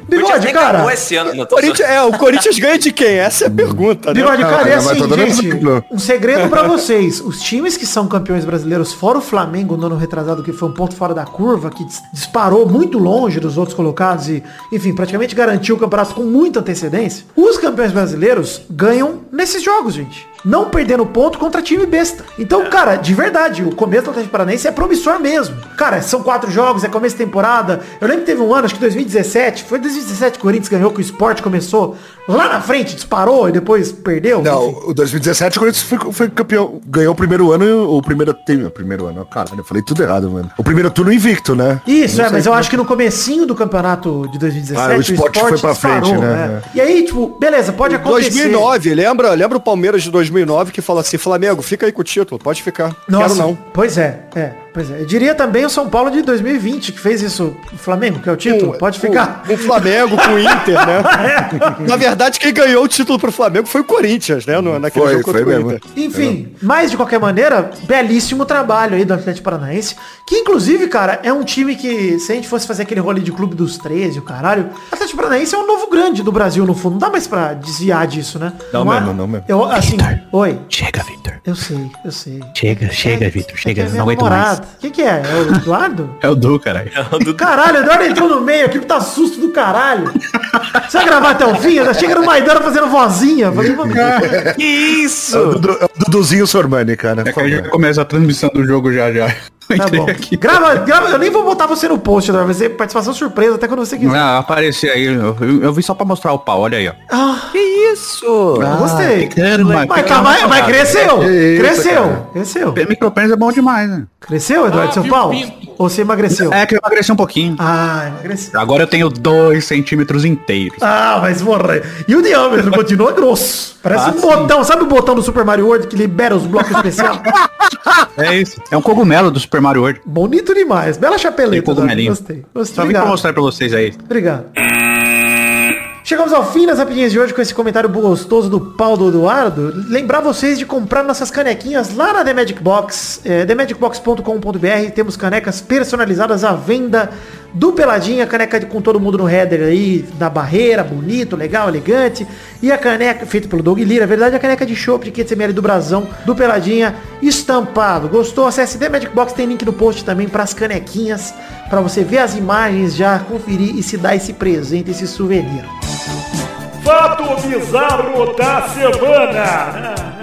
Bigode, cara.
esse ano. Não, tô
Corinthians, é, o Corinthians ganha de quem? Essa é a pergunta, né?
Bigode, cara, é
mas
assim, gente, um segredo pra vocês. Os times que são campeões brasileiros, fora o Flamengo no ano retrasado, que foi um ponto fora da curva, que dis- disparou muito longe dos outros colocados e, enfim, praticamente garantiu o campeonato com muita antecedência. Os campeões brasileiros ganham nesses jogos, gente. Não perdendo ponto contra time besta. Então, cara, de verdade, o começo do Atlético Paranaense é promissor mesmo. Cara, são quatro jogos, é começo de temporada. Eu lembro que teve um ano, acho que 2017, foi 2017 que o Corinthians ganhou, que o esporte começou lá na frente, disparou e depois perdeu. Enfim.
Não, o 2017 o Corinthians foi, foi campeão, ganhou o primeiro ano e o, o primeiro tem o primeiro ano, caralho, eu falei tudo errado, mano. O primeiro turno invicto, né?
Isso, é, mas eu acho que no comecinho do campeonato de 2017
Ah, o esporte foi pra frente, né?
E aí, tipo, beleza, pode acontecer.
2009, lembra? Lembra o Palmeiras de 2009 que fala assim, Flamengo, fica aí com o título, pode ficar.
Nossa,
Quero não.
Pois é, é. Pois é, eu diria também o São Paulo de 2020, que fez isso. O Flamengo, que é o título, pode ficar.
O, o Flamengo com o Inter, né? Na verdade, quem ganhou o título pro Flamengo foi o Corinthians, né? No, naquele
Foi,
jogo contra
foi
o
mesmo.
Inter.
Enfim, mas de qualquer maneira, belíssimo trabalho aí do Atlético Paranaense. Que inclusive, cara, é um time que, se a gente fosse fazer aquele rolê de clube dos 13, o caralho, o Atlético Paranaense é o novo grande do Brasil, no fundo. Não dá mais pra desviar disso, né?
Não
há-
mesmo, não mesmo.
Eu, assim, oi.
Chega, Victor.
Eu sei, eu sei.
Chega, chega, Victor. Chega,
É é
não aguento mais.
Namorado. Quem que é? É o Eduardo?
É o Du, caralho.
Caralho, o Eduardo entrou no meio aqui, tá susto do caralho. Você vai gravar até o fim? Eu já chega no Maidana fazendo vozinha. Fazendo...
Que
É
isso?
o, Dudu, é o Duduzinho Sormani, cara.
É que a gente começar a transmissão do jogo já já.
Tá
entrei
bom.
aqui.
Grava, grava. Eu nem vou botar você no post, Eduardo. Vai ser participação surpresa até quando você quiser.
Ah, aparecer aí. Eu, eu, eu vim só pra mostrar o pau, olha aí, ó.
Ah,
Que isso?
eu gostei.
pequeno, mas
Mas,
pequeno,
mas, mas cresceu.
Que isso,
Cresceu.
cara.
Cresceu.
Micropênis é bom demais, né?
Cresceu, Eduardo, seu pau? Ou você emagreceu?
É que eu emagreci um pouquinho.
Ah, emagreceu.
Agora eu tenho dois centímetros inteiros.
Ah, mas morrer. E o diâmetro continua grosso. Parece
Ah,
um
sim.
botão. Sabe o botão do Super Mario World que libera os blocos especiais?
É isso. É um cogumelo do Super Mario World.
Bonito demais. Bela chapeleta.
Tem cogumelinho.
Gostei. Gostei.
Só vim pra
Obrigado.
mostrar pra vocês aí.
Obrigado. Chegamos ao fim das rapidinhas de hoje com esse comentário gostoso do pau do Eduardo. Lembrar vocês de comprar nossas canequinhas lá na The Magic Box, é, themagicbox.com.br. Temos canecas personalizadas à venda do Peladinha, caneca com todo mundo no header aí, da barreira, bonito, legal, elegante. E a caneca, feita pelo Doug Lira, a verdade, a caneca de chopp de 500ml do Brasão, do Peladinha, estampado. Gostou? Acesse The Magic Box, tem link no post também para as canequinhas, para você ver as imagens, já conferir e se dar esse presente, esse souvenir.
Fato bizarro da semana.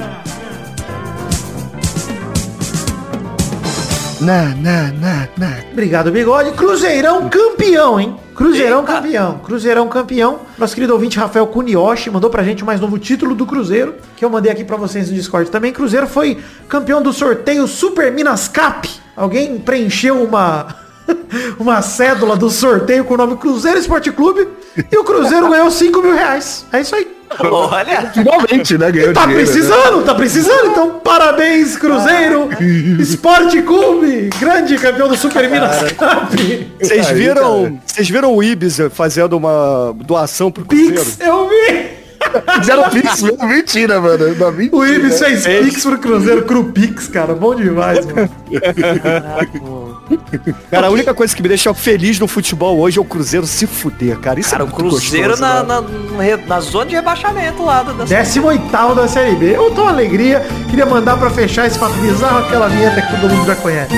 Na, na, na, na.
Obrigado, Bigode. Cruzeirão campeão, hein? Cruzeirão campeão. Cruzeirão campeão. Nosso querido ouvinte Rafael Kunioshi mandou pra gente o mais novo título do Cruzeiro, que eu mandei aqui pra vocês no Discord também. Cruzeiro foi campeão do sorteio Super Minas Cap. Alguém preencheu uma uma cédula do sorteio com o nome Cruzeiro Esporte Clube e o Cruzeiro ganhou 5 mil reais. É isso aí.
Olha,
Finalmente, né? Ganhou
Tá
dinheiro, né?
precisando, tá precisando. Então, parabéns, Cruzeiro, Esporte Clube, grande campeão do Super Minas Cup.
Vocês viram, vocês viram o Ibiza fazendo uma doação pro Cruzeiro?
Pix, eu vi.
Fizeram Pix, mesmo. mentira, mano. Não, mentira.
O Ibis fez Pix pro Cruzeiro, Crupix, cara. Bom demais, mano.
Cara, a única coisa que me deixa feliz no futebol hoje é o Cruzeiro se fuder, cara. Isso
cara,
é
o
muito
Cruzeiro
gostoso,
na,
né?
na, re- na zona de rebaixamento lá da, da
18 da Série B. Eu tô uma alegria. Queria mandar pra fechar esse fato bizarro aquela vinheta que todo mundo já conhece.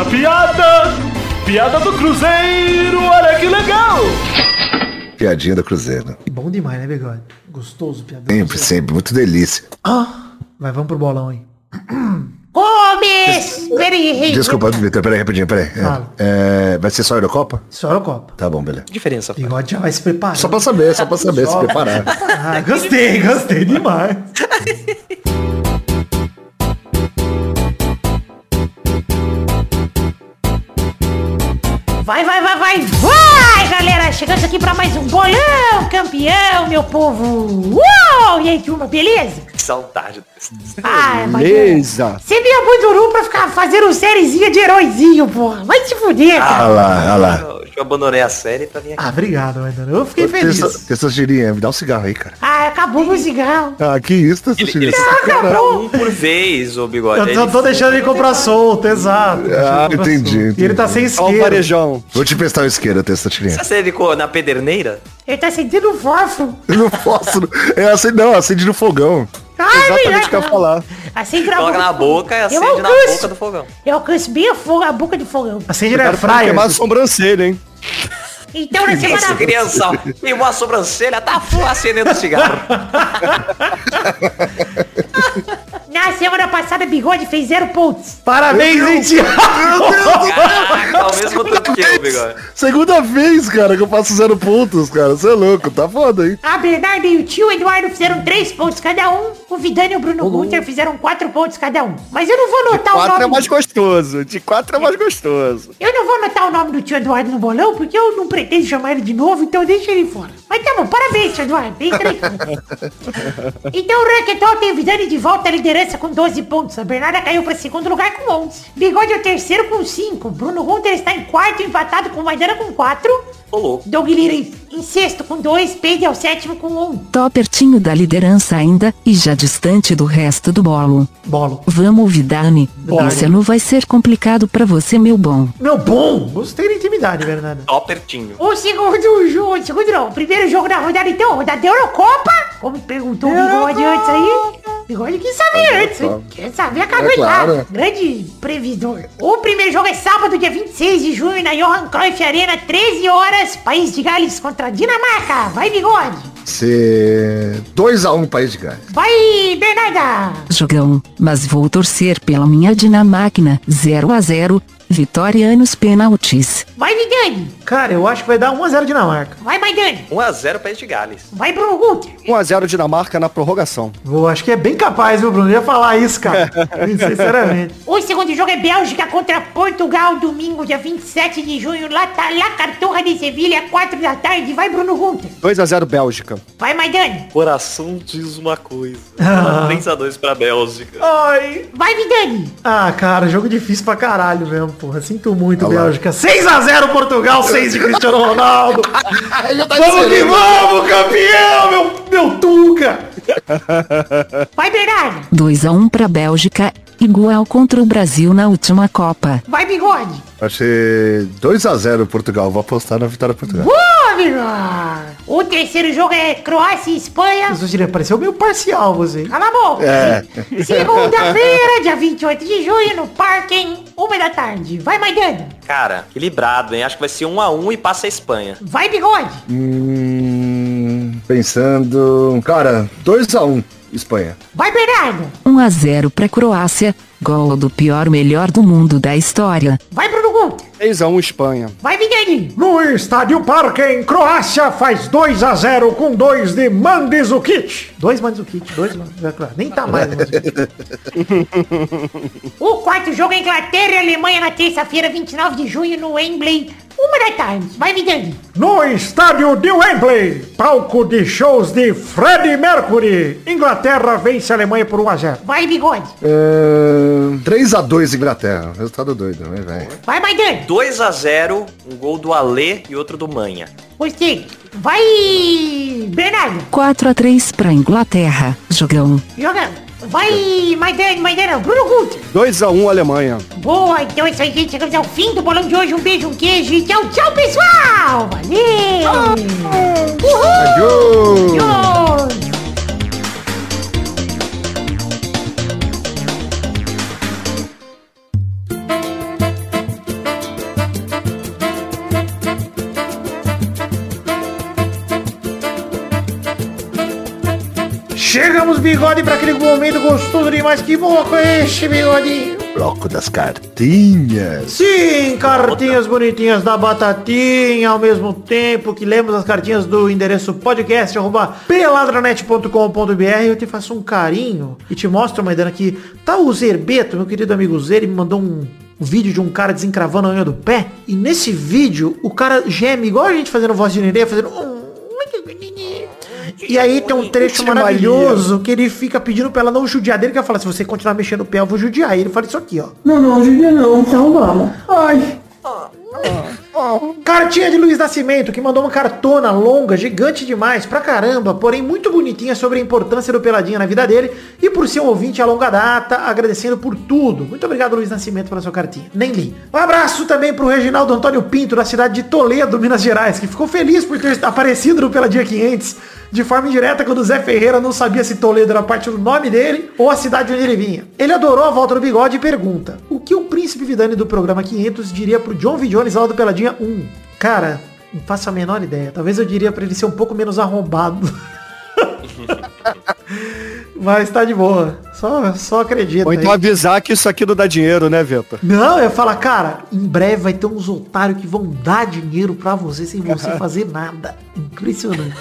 A piada. Piada do Cruzeiro. Olha que legal.
Piadinha do Cruzeiro.
Bom demais, né, Bigode? Gostoso, piadão.
Sempre, sempre. Muito delícia.
Ah, vai, vamos pro bolão aí.
Peraí,
Desculpa, Vitor. Peraí, rapidinho, peraí. É, é, vai ser só a Eurocopa?
Só Eurocopa.
Tá bom, beleza.
Diferença.
Bigode já vai se preparar.
Só pra saber, só pra saber, se preparar.
Ah, gostei, gostei demais.
Vai, vai, vai, vai, vai, galera! Chegando aqui pra mais um bolão campeão, meu povo! Uou! E aí, turma, beleza?
Que saudade.
Ah,
Beleza.
Você me abandorou pra ficar fazendo sériezinha de heróizinho, porra. Vai se fuder, cara.
Olha lá, olha lá.
Eu, eu abandonei a série pra vir aqui.
Ah, obrigado, Maidana. Eu fiquei feliz.
Testosterinha, me dá um cigarro aí, cara.
Ah, acabou meu cigarro.
Ah, que isso,
Ele,
Testosterinha.
ele compra um por vez, ô bigode.
Eu,
ele-
tô deixando ele comprar solto, exato.
Ah,
ele
entendi,
solto. E ele tá sem
Ó o varejão.
Vou te prestar o isqueiro, Testosterinha.
Você ficou na pederneira?
Ele tá acendendo fósforo.
Eu não posso. É acende, não, acende no fogão.
Ai,
Exatamente o que eu ia falar.
Acende na
Coloca na boca e
Eu
acende na
alcanço.
boca do fogão.
Eu alcanço bem a, fogo, a boca de fogão.
Acende na fryer.
queimar a sobrancelha, hein?
Então, na
Essa
semana...
criança queimou a sobrancelha, tá acendendo cigarro.
Na semana passada, Bigode fez zero pontos.
Parabéns, hein, Thiago?
Caraca, ao mesmo tempo bateu, bigode.
Segunda vez, cara, que eu faço zero pontos, cara. Você é louco, tá foda, hein?
A Bernarda e o tio Eduardo fizeram três pontos cada um. O Vidani e o Bruno Gunter fizeram quatro pontos cada um. Mas eu não vou anotar o
Quatro
nome.
é mais gostoso. De quatro é mais gostoso.
Eu não vou anotar o nome do tio Eduardo no bolão, porque eu não pretendo chamar ele de novo, então deixa ele fora. Mas tá bom, parabéns, tio Eduardo. Entra aí. então o Raquetol tem o Vidani de volta à liderança com 12 pontos. A Bernarda caiu para segundo lugar com 11. Bigode é o terceiro com 5. Bruno Gunter está em quarto, empatado com Maidana com 4.
Ô, louco.
Doug Lira em em sexto com 2. Peide é o sétimo com 1. Um.
Tô pertinho da liderança ainda, e já distante do resto do bolo.
Bolo.
Vamos, Vidani. Esse ano vai ser complicado pra você, meu bom.
Meu bom! Gostei da intimidade, Bernardo.
Ó pertinho.
O segundo jogo, segundo não, o primeiro jogo da rodada então, rodada da Eurocopa, como perguntou o Bigode antes aí. Bigode quis saber antes, hein? Quer saber a caguetada.
claro.
Grande previsor. O primeiro jogo é sábado, dia 26 de junho, na Johan Cruyff Arena, 13 horas, País de Gales contra a Dinamarca. Vai, Bigode.
Ser 2x1 País de Gales.
Vai, Bernarda.
Jogão, mas vou torcer pela minha dinamáquina. 0 a 0 vitória nos pênaltis.
Vai, Vidani.
Cara, eu acho que vai dar 1x0 Dinamarca.
Vai, Maidani.
1x0 País de Gales.
Vai, Bruno Gunter.
1x0 Dinamarca na prorrogação.
Vou, acho que é bem capaz, viu, Bruno? Eu ia falar isso, cara. Sinceramente.
O segundo jogo é Bélgica contra Portugal, domingo, dia 27 de junho, lá tá La Cartorra de Sevilha, 4 da tarde. Vai, Bruno Gunter.
2x0 Bélgica.
Vai, Maidani.
Coração diz uma coisa. 3x2 pra Bélgica.
Ai.
Vai, Vidani.
Ah, cara, jogo difícil pra caralho mesmo, porra. Sinto muito,
Olha lá.
Bélgica. 6x0 Portugal, 6 de Cristiano Ronaldo.
Tá
vamos que vamos, campeão, meu, meu Tuca.
Vai, Bernardo.
2 a 1 pra Bélgica, igual contra o Brasil na última Copa.
Vai, Bigode.
Ser 2x0 Portugal. Vou apostar na vitória Portugal.
Boa, O terceiro jogo é Croácia e Espanha.
Eu diria, pareceu meio parcial você.
Cala a boca.
É.
Segunda-feira, dia 28 de junho, no Parque, em uma da tarde. Vai, Maidani.
Cara, equilibrado, hein? Acho que vai ser 1x1 e passa a Espanha.
Vai, Bigode.
Hum, pensando... Cara, 2x1 Espanha.
Vai, Bernardo.
1 a 0 pra Croácia, gol do pior melhor do mundo da história.
Vai, Bruno Gunter.
3x1 Espanha.
Vai, Vidani.
No Estádio Parque, em Croácia, faz 2 a 0 com dois de Mandzukic.
Dois Mandzukic, dois Mandzukic. Nem tá mais.
O quarto jogo é Inglaterra e Alemanha na terça-feira, 29 de junho, no Wembley, uma da tarde. Vai, Vidani.
No estádio de Wembley, palco de shows de Freddie Mercury. Inglaterra vence a Alemanha por 1 a 0.
Vai, Bigode.
Hum, 3x2 Inglaterra. Resultado doido, né, velho?
Vai, Maidani.
2x0, um gol do Alê e outro do Manha.
Gostei. Vai, Bernardo.
4 a 3 pra Inglaterra, jogão.
Jogando. Vai, Maidani, Maidana. Bruno Gunter.
2x1 Alemanha.
Boa, então é isso aí, gente. Chegamos ao fim do bolão de hoje. Um beijo, um queijo e tchau, tchau, pessoal. Valeu. Uhul.
Adeus.
Tchau.
Chegamos, bigode, pra aquele momento gostoso demais. Que bloco é este, bigode?
Bloco das cartinhas.
Sim, cartinhas bonitinhas da Batatinha, ao mesmo tempo que lemos as cartinhas do endereço podcast, arroba peladranet.com.br. Eu te faço um carinho e te mostro, Maidana, que tá o Zerbeto, meu querido amigo Zer, me mandou um, um vídeo de um cara desencravando a unha do pé. E nesse vídeo, o cara geme igual a gente fazendo voz de nenê, fazendo... um- E aí tem um trecho maravilhoso que ele fica pedindo pra ela não judiar dele, que ela fala, se você continuar mexendo o pé, eu vou judiar. E ele fala isso aqui, ó.
Não, não, Julia não, então vamos. Ai,
Cartinha de Luiz Nascimento, que mandou uma cartona longa, gigante demais, pra caramba, porém muito bonitinha sobre a importância do Peladinha na vida dele e por ser um ouvinte a longa data, agradecendo por tudo. Muito obrigado, Luiz Nascimento, pela sua cartinha. Nem li. Um abraço também pro Reginaldo Antônio Pinto, da cidade de Toledo, Minas Gerais, que ficou feliz por ter aparecido no Peladinha 500 de forma indireta quando o Zé Ferreira não sabia se Toledo era parte do nome dele ou a cidade onde ele vinha. Ele adorou a volta do bigode e pergunta, o que o príncipe Vidani do programa 500 diria pro John V. Jones do Peladinha 1? Cara, não faço a menor ideia. Talvez eu diria pra ele ser um pouco menos arrombado. Mas tá de boa. Só, só acredita.
Ou então
aí.
avisar que isso aqui não dá dinheiro, né, Vitor?
Não, eu falar, cara, em breve vai ter uns otários que vão dar dinheiro pra você sem você fazer nada. Impressionante.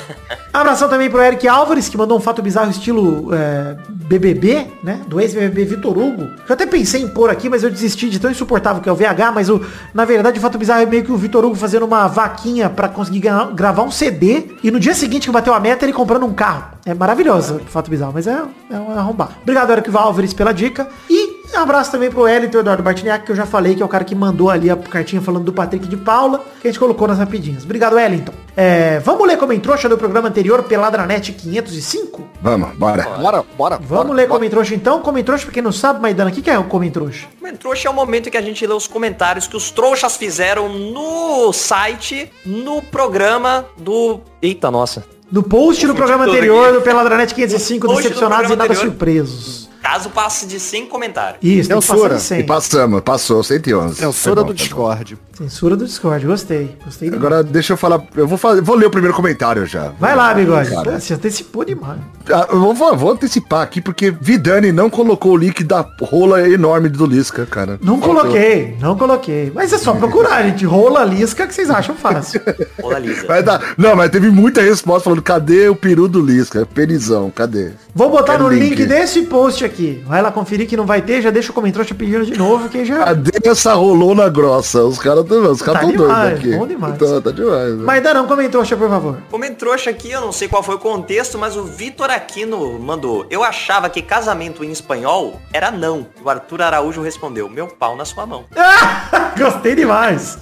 Abração também pro Eric Álvares, que mandou um fato bizarro estilo é, BBB, né? Do ex-BBB Vitor Hugo. Eu até pensei em pôr aqui, mas eu desisti de tão insuportável que é o VH, mas o, na verdade o fato bizarro é meio que o Vitor Hugo fazendo uma vaquinha pra conseguir gravar um CD e no dia seguinte que bateu a meta ele comprando um carro. É maravilhoso o fato bizarro, mas é, é um arrombar. Obrigado, Eric Álvares, pela dica. E um abraço também pro Elito Eduardo Bartiniak, que eu já falei, que é o cara que mandou ali a cartinha falando do Patrick de Paula, que a gente colocou nas rapidinhas. Obrigado, Wellington. É, vamos ler como trouxa do programa anterior, Peladranet 505?
Vamos, bora.
Bora, bora.
Vamos ler como trouxa então. Como trouxa, pra quem não sabe, Maidana, o que, que é o como trouxa?
Mas trouxa é o momento em que a gente lê os comentários que os trouxas fizeram no site, no programa do... Eita, nossa.
No post do programa anterior
aqui.
do Peladranet 505,
No post do
decepcionados e nada
anterior.
surpresos.
Caso passe de 100 comentários.
Isso,
Censura.
de 100.
E passamos, passou, 111.
Censura
Foi bom,
do
bom.
Discord.
Censura do Discord, gostei. Gostei.
Agora deixa eu falar, eu vou, fazer, vou ler o primeiro comentário já.
Vai lá, bigode.
Cara.
Pô, Você antecipou demais.
Ah, eu vou, vou- vou antecipar aqui porque Vidani não colocou o link da rola enorme do Lisca, cara.
Não coloquei, não coloquei. Mas é só procurar, gente. Rola lisca que vocês acham fácil.
Vai dar- não, mas teve muita resposta falando, cadê o peru do Lisca? Penizão, cadê?
Vou botar
Quero
no link.
link.
desse post aqui. Vai lá conferir que não vai ter, já deixa o comentário pedindo de novo, que já...
Cadê essa rolona grossa? Os caras estão os
Tá
caras tão doidos
demais,
aqui.
bom demais.
Tá, tá demais. né?
Mas dá não, comentou, por favor.
Como trouxa aqui, eu não sei qual foi o contexto, mas o Vitor Aquino mandou. Eu achava que casamento em espanhol era não. O Arthur Araújo respondeu, meu pau na sua mão.
Gostei demais.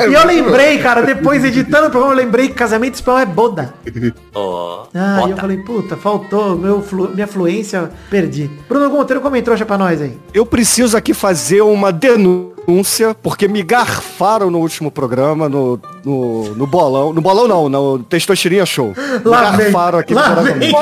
e eu lembrei, cara, depois editando o programa, eu lembrei que casamento espanhol é boda.
Ó,
Ah, e eu
bota.
falei, puta, faltou meu flu- minha fluência, perdi. Bruno Monteiro comentou pra nós aí.
Eu preciso aqui fazer uma denúncia, porque me garfaram no último programa, no, no, no bolão. No bolão não, no Testosterinha Show. Me
Lá vem,
garfaram aqui
lá
poderosamente.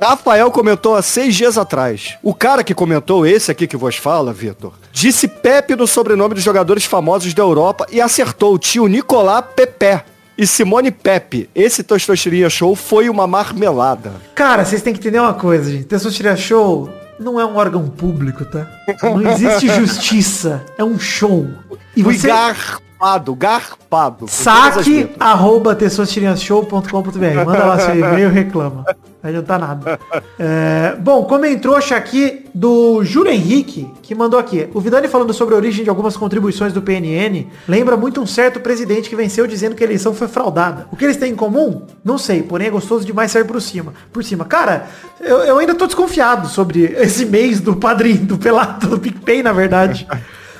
Rafael comentou há seis dias atrás. O cara que comentou, esse aqui que vos fala, Vitor, disse Pepe no sobrenome dos jogadores famosos da Europa e acertou o tio Nicolás Pepé. E Simone Pepe, esse Testosterinha Show foi uma marmelada.
Cara, vocês têm que entender uma coisa, gente. Testosterona Show não é um órgão público, tá? Não existe justiça. É um show. E
Fui
você
todas as
saque arroba. Manda lá seu e-mail e reclama. Não adianta nada. É, bom, comentou aqui do Júlio Henrique, que mandou aqui. O Vidani falando sobre a origem de algumas contribuições do PNN lembra muito um certo presidente que venceu dizendo que a eleição foi fraudada. O que eles têm em comum? Não sei, porém é gostoso demais sair por cima. Por cima. Cara, eu, eu ainda tô desconfiado sobre esse mês do padrinho, do pelado, do PicPay, na verdade.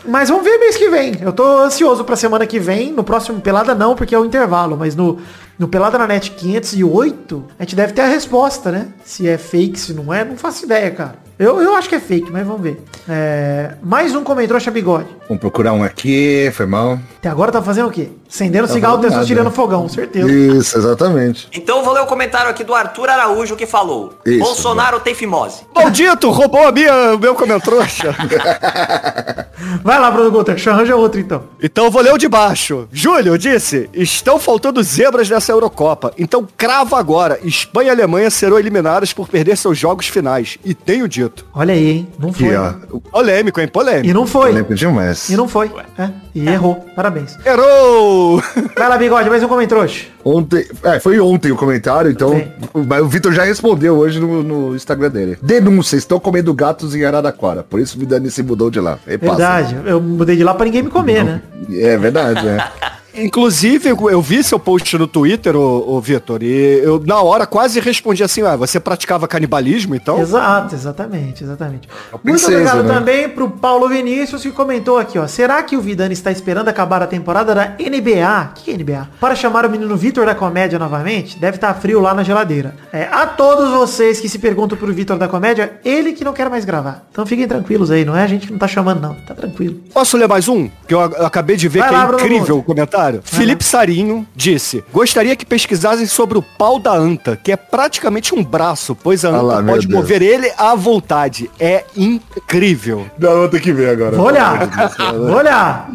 Mas vamos ver mês que vem. Eu tô ansioso pra semana que vem. No próximo Pelada não, porque é o intervalo. Mas no, no Pelada na Net 508, a gente deve ter a resposta, né? Se é fake, se não é, não faço ideia, cara. Eu, eu acho que é fake, mas vamos ver. É, mais um comentário acha bigode.
Vamos procurar um aqui, foi mal.
Até agora tá fazendo o quê? Acendendo
Tá
cigarro,
nada.
tirando fogão, certeza.
Isso, exatamente.
Então eu vou ler o comentário aqui do Arthur Araújo que falou.
Isso,
Bolsonaro tem fimose.
Maldito, roubou a minha, o meu comentrouxa.
Vai lá, Bruno Guter, arranja outro então.
então eu vou ler o de baixo. Júlio disse, estão faltando zebras nessa Eurocopa. Então crava agora. Espanha e Alemanha serão eliminadas por perder seus jogos finais. E tenho dito.
Olha aí, hein? Não foi.
Aqui, ó.
Polêmico, hein? Polêmico.
E não foi.
Lembro demais.
E não foi. É, e errou. Parabéns.
Errou!
Vai lá, bigode, mais um comentário.
Ontem, é, foi ontem o comentário, então.
Sim.
Mas o Vitor já respondeu hoje no, no Instagram dele. Denúncia, estão comendo gatos em Araraquara. Por isso o Vidani se mudou de lá. E passa.
Verdade. Eu mudei de lá pra ninguém me comer, né?
É verdade, é.
Inclusive, eu vi seu post no Twitter, ô, ô Vitor, e eu na hora quase respondi assim, ah, você praticava canibalismo, então?
Exato, exatamente, exatamente. Muito
princesa,
obrigado
né?
também pro Paulo Vinícius que comentou aqui, ó. Será que o Vidani está esperando acabar a temporada da NBA? O que é NBA? Para chamar o menino Vitor da comédia novamente? Deve estar frio lá na geladeira. É, a todos vocês que se perguntam pro Vitor da comédia, ele que não quer mais gravar. Então fiquem tranquilos aí, não é a gente que não tá chamando não. Tá tranquilo.
Posso ler mais um? Que eu acabei de ver
Vai
que
lá,
é incrível o comentário. Felipe Sarinho disse, gostaria que pesquisassem sobre o pau da anta, que é praticamente um braço, pois a
Ah
anta
lá,
pode
Deus.
mover ele à vontade. É incrível.
Não, vou ter que ver agora.
Vou olhar. Vou olhar.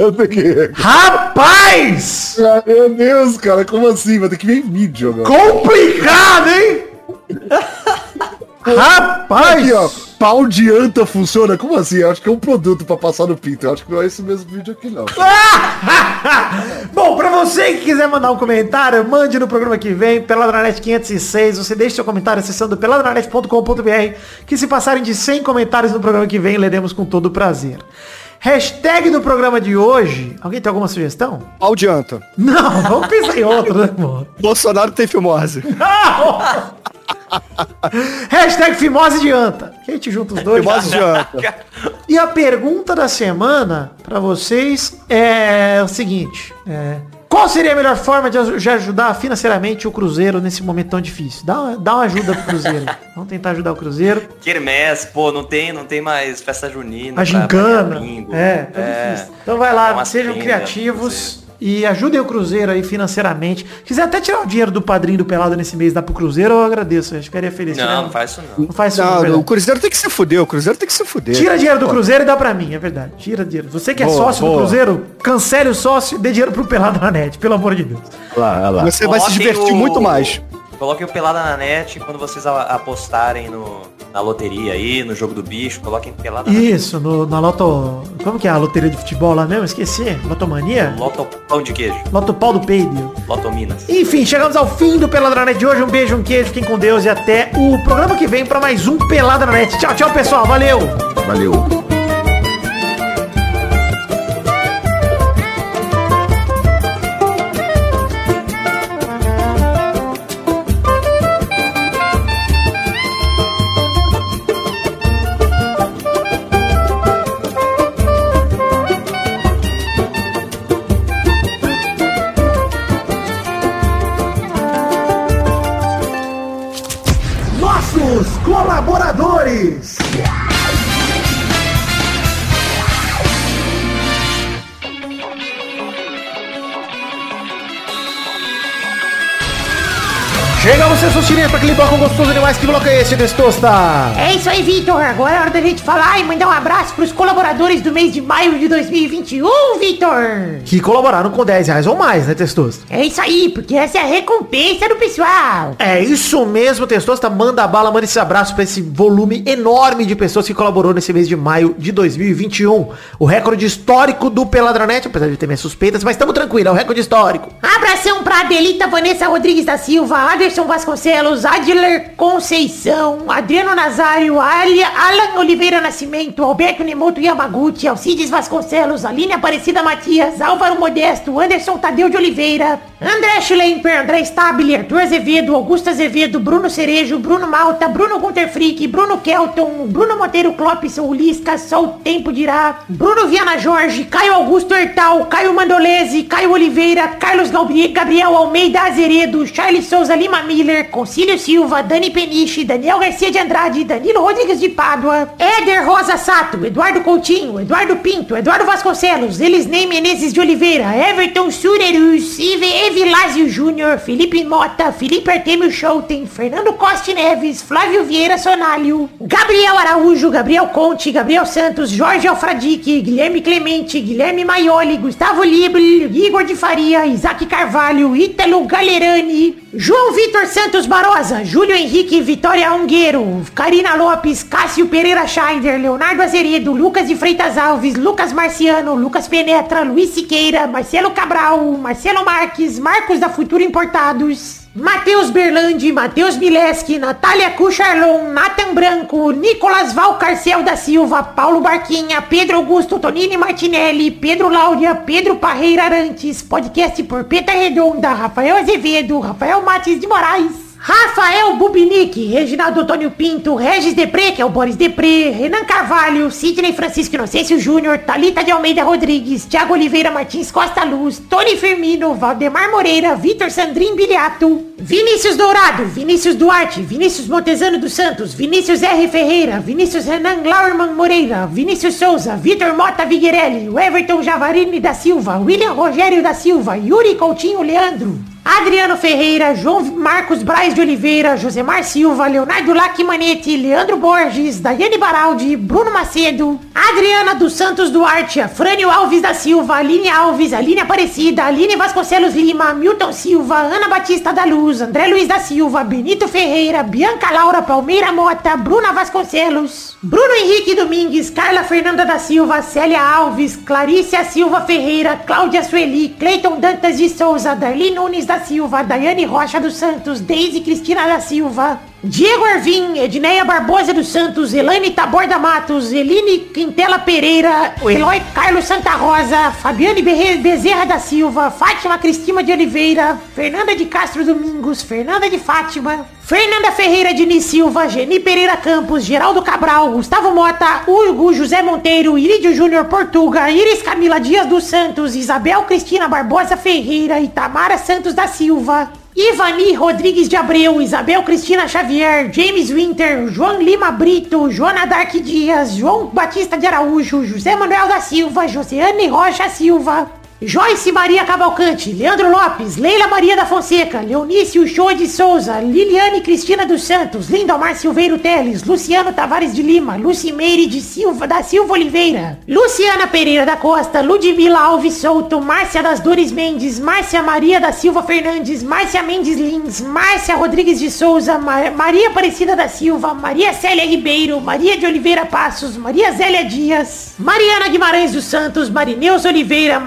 Vou ter que ver.
Rapaz!
Ah, Meu Deus, cara, como assim? Vou ter que ver em vídeo agora.
Complicado, hein? Rapaz!
Aqui, ó. Pau de anta funciona? Como assim? Eu acho que é um produto pra passar no pinto. Eu acho que não é esse mesmo vídeo aqui, não.
Bom, pra você que quiser mandar um comentário, mande no programa que vem, Peladranet 506. Você deixa seu comentário acessando peladranet.com.br, que se passarem de 100 comentários no programa que vem, leremos com todo prazer. Hashtag do programa de hoje. Alguém tem alguma sugestão?
Pau de anta.
Não, vamos pensar em outro, né, amor?
Bolsonaro tem filmose.
Hashtag Fimose de Anta. Que a gente junta os dois.
Filmose de anta.
E a pergunta da semana pra vocês é o seguinte. é, qual seria a melhor forma de de ajudar financeiramente o Cruzeiro nesse momento tão difícil? Dá uma, dá uma ajuda pro Cruzeiro. Vamos tentar ajudar o Cruzeiro.
Quermesse, pô, não tem, não tem mais festa junina.
A gincana.
pra.
É, tá
É.
difícil. Então vai lá, sejam criativos e ajudem o Cruzeiro aí financeiramente. Quiser até tirar o dinheiro do padrinho do Pelado nesse mês, dá pro Cruzeiro, eu agradeço. Eu ficaria feliz.
Não, não faz isso não.
Não faz isso não,
Não, o Cruzeiro tem que se fuder, o Cruzeiro tem que se fuder.
Tira dinheiro do Cruzeiro e dá pra mim, é verdade. Tira dinheiro. Você que é
Boa,
sócio do
boa.
Cruzeiro, cancele o sócio e dê dinheiro pro Pelado na net, pelo amor de Deus.
Lá, lá.
Você vai se divertir
o-
muito mais.
Coloquem o Pelada na net quando vocês apostarem no, na loteria aí, no jogo do bicho, coloquem Pelada na.
Isso, no, na Loto... Como que é a loteria de futebol lá mesmo? Esqueci. Lotomania?
Loto pão de queijo,
Loto pau do peido.
Loto Minas.
Enfim, chegamos ao fim do Pelada na Net de hoje. Um beijo, um queijo, fiquem com Deus e até o programa que vem pra mais um Pelada na Net. Tchau, tchau, pessoal. Valeu!
Valeu.
É esse, Testosta?
É isso aí, Vitor. Agora é hora da gente falar e mandar um abraço pros colaboradores do mês de maio de 2021, Vitor.
Que colaboraram com 10 reais ou mais, né, Testosta?
É isso aí, porque essa é a recompensa do pessoal.
É isso mesmo, Testosta. Manda a bala, manda esse abraço pra esse volume enorme de pessoas que colaborou nesse mês de maio de 2021. O recorde histórico do Peladranet, apesar de ter minhas suspeitas, mas estamos tranquilos, é o recorde histórico.
Abração pra Adelita Vanessa Rodrigues da Silva, Anderson Vasconcelos, Adler Conceição, Adriano Nazário, Alia, Alan Oliveira Nascimento, Alberto Nemoto Yamaguchi, Alcides Vasconcelos, Aline Aparecida Matias, Álvaro Modesto, Anderson Tadeu de Oliveira, André Schlemper, André Stabile, Arthur Azevedo, Augusto Azevedo, Bruno Cerejo, Bruno Malta, Bruno Gunter Frick, Bruno Kelton, Bruno Monteiro Clopson, Ulisca, só o tempo dirá, Bruno Viana Jorge, Caio Augusto Hertal, Caio Mandolese, Caio Oliveira, Carlos Gabriel Almeida Azeredo, Charles Souza Lima Miller, Concílio Silva, Dani Peniche, Daniel Garcia de Andrade, Danilo Rodrigues de Pádua, Éder Rosa Sato, Eduardo Coutinho, Eduardo Pinto, Eduardo Vasconcelos, Elisnei Menezes de Oliveira, Everton Surerus, Ive Evilásio Júnior, Felipe Mota, Felipe Artemio Schouten, Fernando Costa Neves, Flávio Vieira Sonalho, Gabriel Araújo, Gabriel Conte, Gabriel Santos, Jorge Alfradique, Guilherme Clemente, Guilherme Maioli, Gustavo Libre, Igor de Faria, Isaac Carvalho, Ítalo Galerani, João Vitor Santos Barosa, Júlio Henrique Vitória Ungueiro, Karina Lopes, Cássio Pereira Scheider, Leonardo Azeredo, Lucas de Freitas Alves, Lucas Marciano, Lucas Penetra, Luiz Siqueira, Marcelo Cabral, Marcelo Marques, Marcos da Futura Importados, Matheus Berlandi, Matheus Mileski, Natália Cucharlon, Nathan Branco, Nicolas Valcarcel da Silva, Paulo Barquinha, Pedro Augusto Tonini Martinelli, Pedro Láudia, Pedro Parreira Arantes, podcast por Peta Redonda, Rafael Azevedo, Rafael Mates de Moraes, Rafael Bubinique, Reginaldo Antônio Pinto, Regis Depré, que é o Boris Depré, Renan Carvalho, Sidney Francisco Inocêncio Júnior, Talita de Almeida Rodrigues, Thiago Oliveira Martins Costa Luz, Tony Firmino, Valdemar Moreira, Vitor Sandrin Biliato, Vinícius Dourado, Vinícius Duarte, Vinícius Montezano dos Santos, Vinícius R. Ferreira, Vinícius Renan Lauerman Moreira, Vinícius Souza, Vitor Mota Viguerelli, Everton Javarini da Silva, William Rogério da Silva, Yuri Coutinho Leandro, Adriano Ferreira, João Marcos Braz de Oliveira, Josemar Silva, Leonardo Lacmanetti, Leandro Borges, Daiane Baraldi, Bruno Macedo, Adriana dos Santos Duarte, Frânio Alves da Silva, Aline Alves, Aline Aparecida, Aline Vasconcelos Lima, Milton Silva, Ana Batista da Luz, André Luiz da Silva, Benito Ferreira, Bianca Laura Palmeira Mota, Bruna Vasconcelos, Bruno Henrique Domingues, Carla Fernanda da Silva, Célia Alves, Clarícia Silva Ferreira, Cláudia Sueli, Cleiton Dantas de Souza, Darli Nunes da Silva, Daiane Rocha dos Santos, Deise Cristina da Silva, Diego Arvim, Edneia Barbosa dos Santos, Elaine Taborda Matos, Eline Quintela Pereira, Eloy Carlos Santa Rosa, Fabiane Bezerra da Silva, Fátima Cristina de Oliveira, Fernanda de Castro Domingos, Fernanda de Fátima, Fernanda Ferreira Diniz Silva, Geni Pereira Campos, Geraldo Cabral, Gustavo Mota, Hugo José Monteiro, Irídio Júnior Portuga, Iris Camila Dias dos Santos, Isabel Cristina Barbosa Ferreira e Tamara Santos da Silva. Ivani Rodrigues de Abreu, Isabel Cristina Xavier, James Winter, João Lima Brito, Joana Dark Dias, João Batista de Araújo, José Manuel da Silva, Josiane Rocha Silva, Joyce Maria Cavalcante, Leandro Lopes, Leila Maria da Fonseca, Leonício Show de Souza, Liliane Cristina dos Santos, Lindomar Silveiro Teles, Luciano Tavares de Lima, Lucimeire de Silva, da Silva Oliveira, Luciana Pereira da Costa, Ludmila Alves Souto, Márcia das Dores Mendes, Márcia Maria da Silva Fernandes, Márcia Mendes Lins, Márcia Rodrigues de Souza, Ma- Maria Aparecida da Silva, Maria Célia Ribeiro, Maria de Oliveira Passos, Maria Zélia Dias, Mariana Guimarães dos Santos, Marineus Oliveira,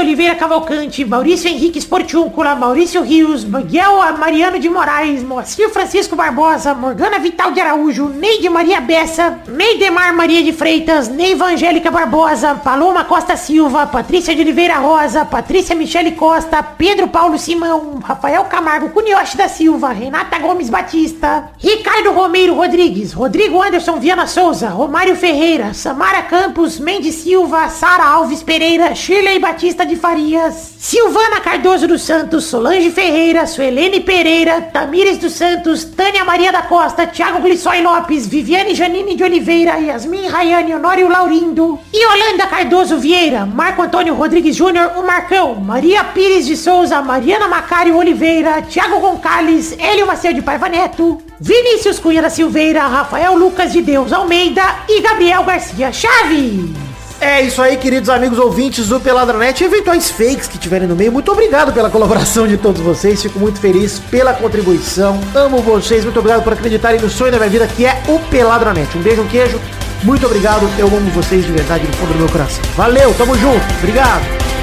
Oliveira Cavalcante, Maurício Henrique Sportiúncula, Maurício Rios, Miguel Mariano de Moraes, Moacir Francisco Barbosa, Morgana Vital de Araújo, Neide Maria Bessa, Neidemar Maria de Freitas, Neiva Angélica Barbosa, Paloma Costa Silva, Patrícia de Oliveira Rosa, Patrícia Michele Costa, Pedro Paulo Simão, Rafael Camargo Cunioche da Silva, Renata Gomes Batista, Ricardo Romeiro Rodrigues, Rodrigo Anderson Viana Souza, Romário Ferreira, Samara Campos, Mendes Silva, Sara Alves Pereira, Shirley Batista de Farias, Silvana Cardoso dos Santos, Solange Ferreira, Suelene Pereira, Tamires dos Santos, Tânia Maria da Costa, Thiago Glissói Lopes, Viviane Janine de Oliveira, Yasmin Rayane Honório Laurindo, Yolanda Cardoso Vieira, Marco Antônio Rodrigues Júnior, o Marcão, Maria Pires de Souza, Mariana Macário Oliveira, Thiago Gonçalves, Hélio Macedo de Paiva Neto, Vinícius Cunha da Silveira, Rafael Lucas de Deus Almeida e Gabriel Garcia Chaves.
É isso aí, queridos amigos ouvintes do Peladranet e eventuais fakes que tiverem no meio. Muito obrigado pela colaboração de todos vocês. Fico muito feliz pela contribuição. Amo vocês. Muito obrigado por acreditarem no sonho da minha vida, que é o Peladranet. Um beijo, um queijo. Muito obrigado. Eu amo vocês de verdade, no fundo do meu coração. Valeu, tamo junto. Obrigado.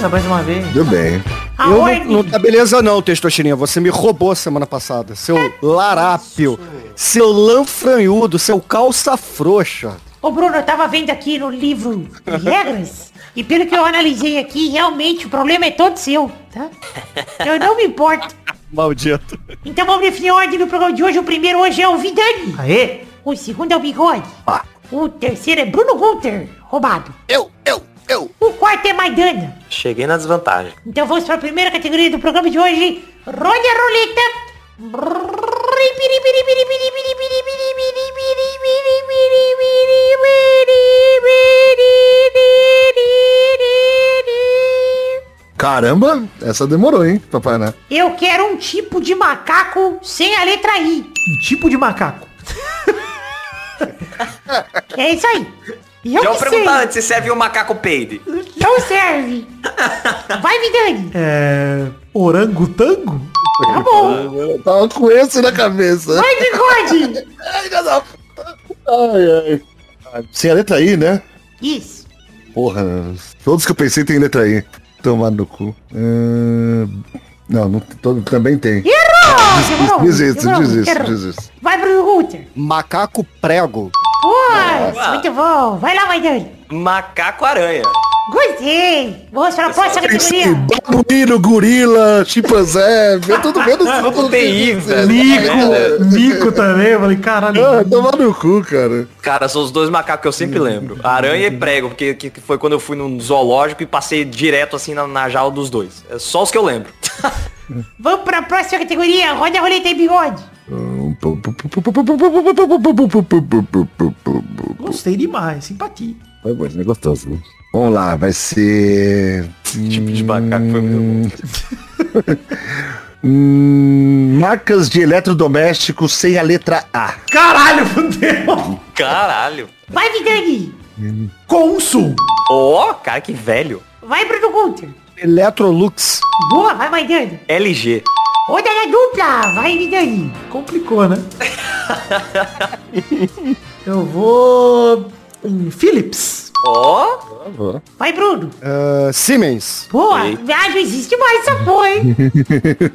Beleza,
mais uma vez.
Deu bem.
A
Eu
ordem...
não, não tá beleza não, Testosterinha. Você me roubou semana passada. Seu larápio, seu lanfranhudo, seu calça frouxa.
Ô Bruno, eu tava vendo aqui no livro de regras e pelo que eu analisei aqui, realmente o problema é todo seu, tá? Eu não me importo.
Maldito.
Então vamos definir a ordem do programa de hoje. O primeiro hoje é o Vidani.
Aê.
O segundo é o Bigode. O terceiro é Bruno Gunter, roubado.
Eu, eu.
O quarto é Maidana.
Cheguei na desvantagem.
Então vamos para a primeira categoria do programa de hoje. Rode a roleta.
Caramba, essa demorou, hein, papai, né?
Eu quero um tipo de macaco sem a letra I.
Um tipo de macaco.
É isso aí. E eu
Já vou
sei.
perguntar antes se serve um macaco peide.
Não serve. Vai, Vidani.
É. Orangotango?
Tá bom.
Eu tava com esse na cabeça.
Vai, Bigode.
Ai, ai, ai. Sem a letra I, né?
Isso.
Porra, todos que eu pensei tem letra I. Tomar no cu. Ahn, Não, não todo, também tem.
Errou!
Desisto, desisto, desisto.
Vai, Bruno Gunter.
Macaco prego.
Isso, muito bom. Vai lá, Maidana.
Macaco-aranha.
Gostei. Vamos para a próxima categoria.
babuíno, gorila, chimpanzé, vê tudo
Não tem isso, velho.
Mico, mico também. Eu falei, caralho.
Ah, toma no cu, cara.
Cara, são os dois macacos que eu sempre lembro. Aranha e prego, porque que que foi quando eu fui num zoológico e passei direto assim na, na jaula dos dois. É só os que eu lembro.
Vamos para a próxima categoria. Roda a roleta e bigode.
Gostei demais, simpatia.
Vai, vai, é gostoso. né? Vamos lá, vai ser...
Esse tipo de macaco foi muito bom.
Hum, marcas de eletrodomésticos sem a letra A.
Caralho, fudeu.
Caralho.
Vai, Vidani.
Consul.
Ó, cara, que velho.
Vai, Bruno Gunter.
Electrolux.
Boa, vai, Maidana.
LG.
Roda na dupla. Vai, Vidani.
Complicou, né? Eu vou em Philips.
Ó.
Vai, Bruno.
Ah, Siemens.
Boa.
Eita.
Ah, não existe mais essa porra, hein?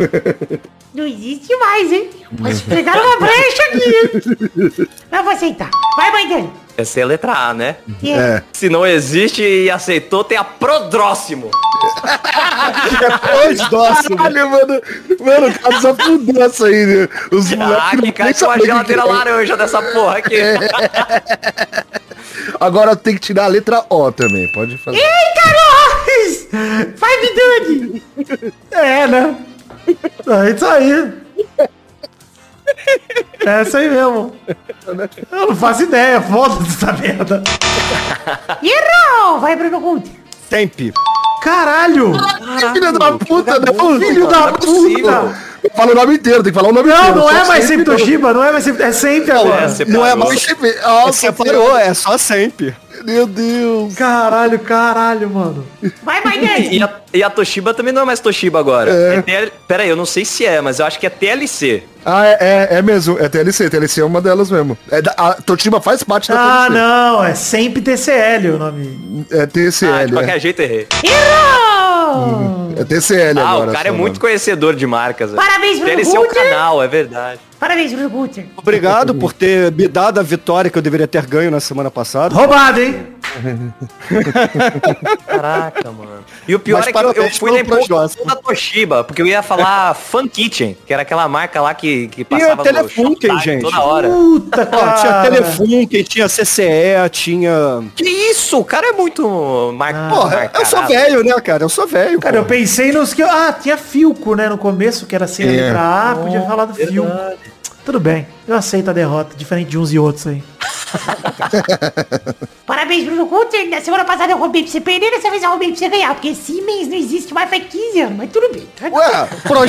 não existe mais, hein? Mas pegaram uma brecha aqui, hein? Eu vou aceitar. Vai, Maidana.
Essa é a letra A, né?
É.
Se não existe e aceitou, tem a Prodróximo.
Dois doces.
Caralho, mano. Mano, o cara só fudeu essa aí, né? Os
Ah, que cai com a geladeira
que é.
laranja dessa porra aqui.
Agora tem que tirar a letra O também, pode fazer.
Eita, nós! Vai, Vidani.
É, né? É isso aí. É isso aí mesmo. Eu não faço ideia, foda-se essa merda.
Errou. Vai, Bruno Gunter.
Temp.
Caralho!
Filho da puta, não.
Filho da
Não é
puta!
Fala o nome inteiro, tem que falar o nome
Não,
inteiro.
não é mais sempre Toshiba, não é mais sempre. É sempre agora.
É,
Não é
parou.
mais
Sempre- Nossa,
Separou, é só sempre.
Meu Deus.
Caralho, caralho, mano.
Vai,
E
Maidana.
a, e a Toshiba também não é mais Toshiba agora. É. TL... Pera aí, eu não sei se é, mas eu acho que é TLC.
Ah, é, é, é mesmo. É TLC. TLC é uma delas mesmo. É da, a Toshiba faz parte da
Ah,
TLC.
não, é sempre TCL o nome.
É
Ah, de
TCL.
qualquer jeito errei.
Errou.
é. é TCL
Ah,
agora.
o cara é
só,
muito conhecedor de marcas.
Parabéns,
TLC é o canal, é verdade.
Parabéns, Bruno Gunter.
Obrigado por ter me dado a vitória que eu deveria ter ganho na semana passada.
Roubado, hein?
Caraca, mano. E o pior
Mas
é que eu, eu fui na
próximo.
da Toshiba, porque eu ia falar Fun Kitchen, que era aquela marca lá que, que passava no
Telefunken, gente.
toda hora.
Puta,
Ó, tinha
cara.
Telefone, tinha CCE, tinha...
Que isso? O cara é muito marca.
Porra, eu sou velho, né, cara? Eu sou velho.
Cara, eu
porra.
pensei nos que. Ah, tinha Filco, né? No começo, que era sem a
É.
letra A, podia falar do Filco. Tudo bem, eu aceito a derrota, diferente de uns e outros aí.
Parabéns, Bruno Gunter. Na semana passada eu roubei pra você perder, dessa vez eu roubei pra você ganhar. Porque Siemens não existe mais faz 15 anos, mas tudo bem. tá?
Ué,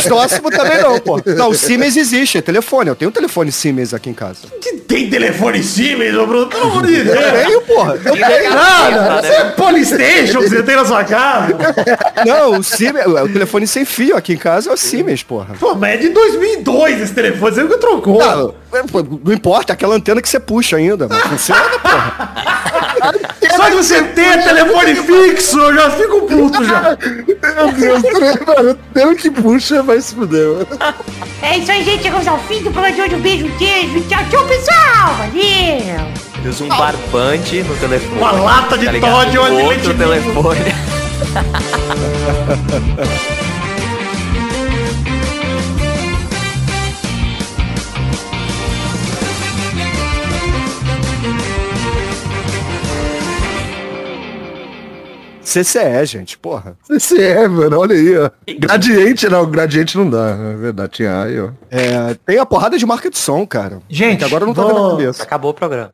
próximo também não, pô. Não, o Siemens existe, é telefone. Eu tenho um telefone Siemens aqui em casa.
Tem telefone Siemens, ô Bruno? Pelo amor de Deus.
Eu tenho, porra. Eu tenho.
Nada, você é Polystation que você tem na sua casa?
Não, o Siemens, o telefone sem fio aqui em casa é o Siemens, porra.
Pô, mas é de 2002 esse telefone, você nunca trocou.
Não, não importa, é aquela antena que você puxa ainda, mas funciona, porra.
Só de você ter telefone fixo, eu já fico puto já.
Meu Deus, mano. Que puxa, vai se fuder, mano.
É isso aí, gente. Chegamos ao fim do programa de hoje. Um beijo, um queijo. Tchau, tchau, pessoal. Valeu.
Eu uso um barbante no telefone.
Uma lata de
ligado?
Todd, olha,
outro telefone.
CCE, gente, porra.
É, mano. Olha aí, ó. Gradiente, não. Gradiente não dá. É verdade. Tinha aí, ó.
É, tem a porrada de marca de som, cara.
Gente,
agora não tá
vou-
vendo a cabeça.
Acabou o programa.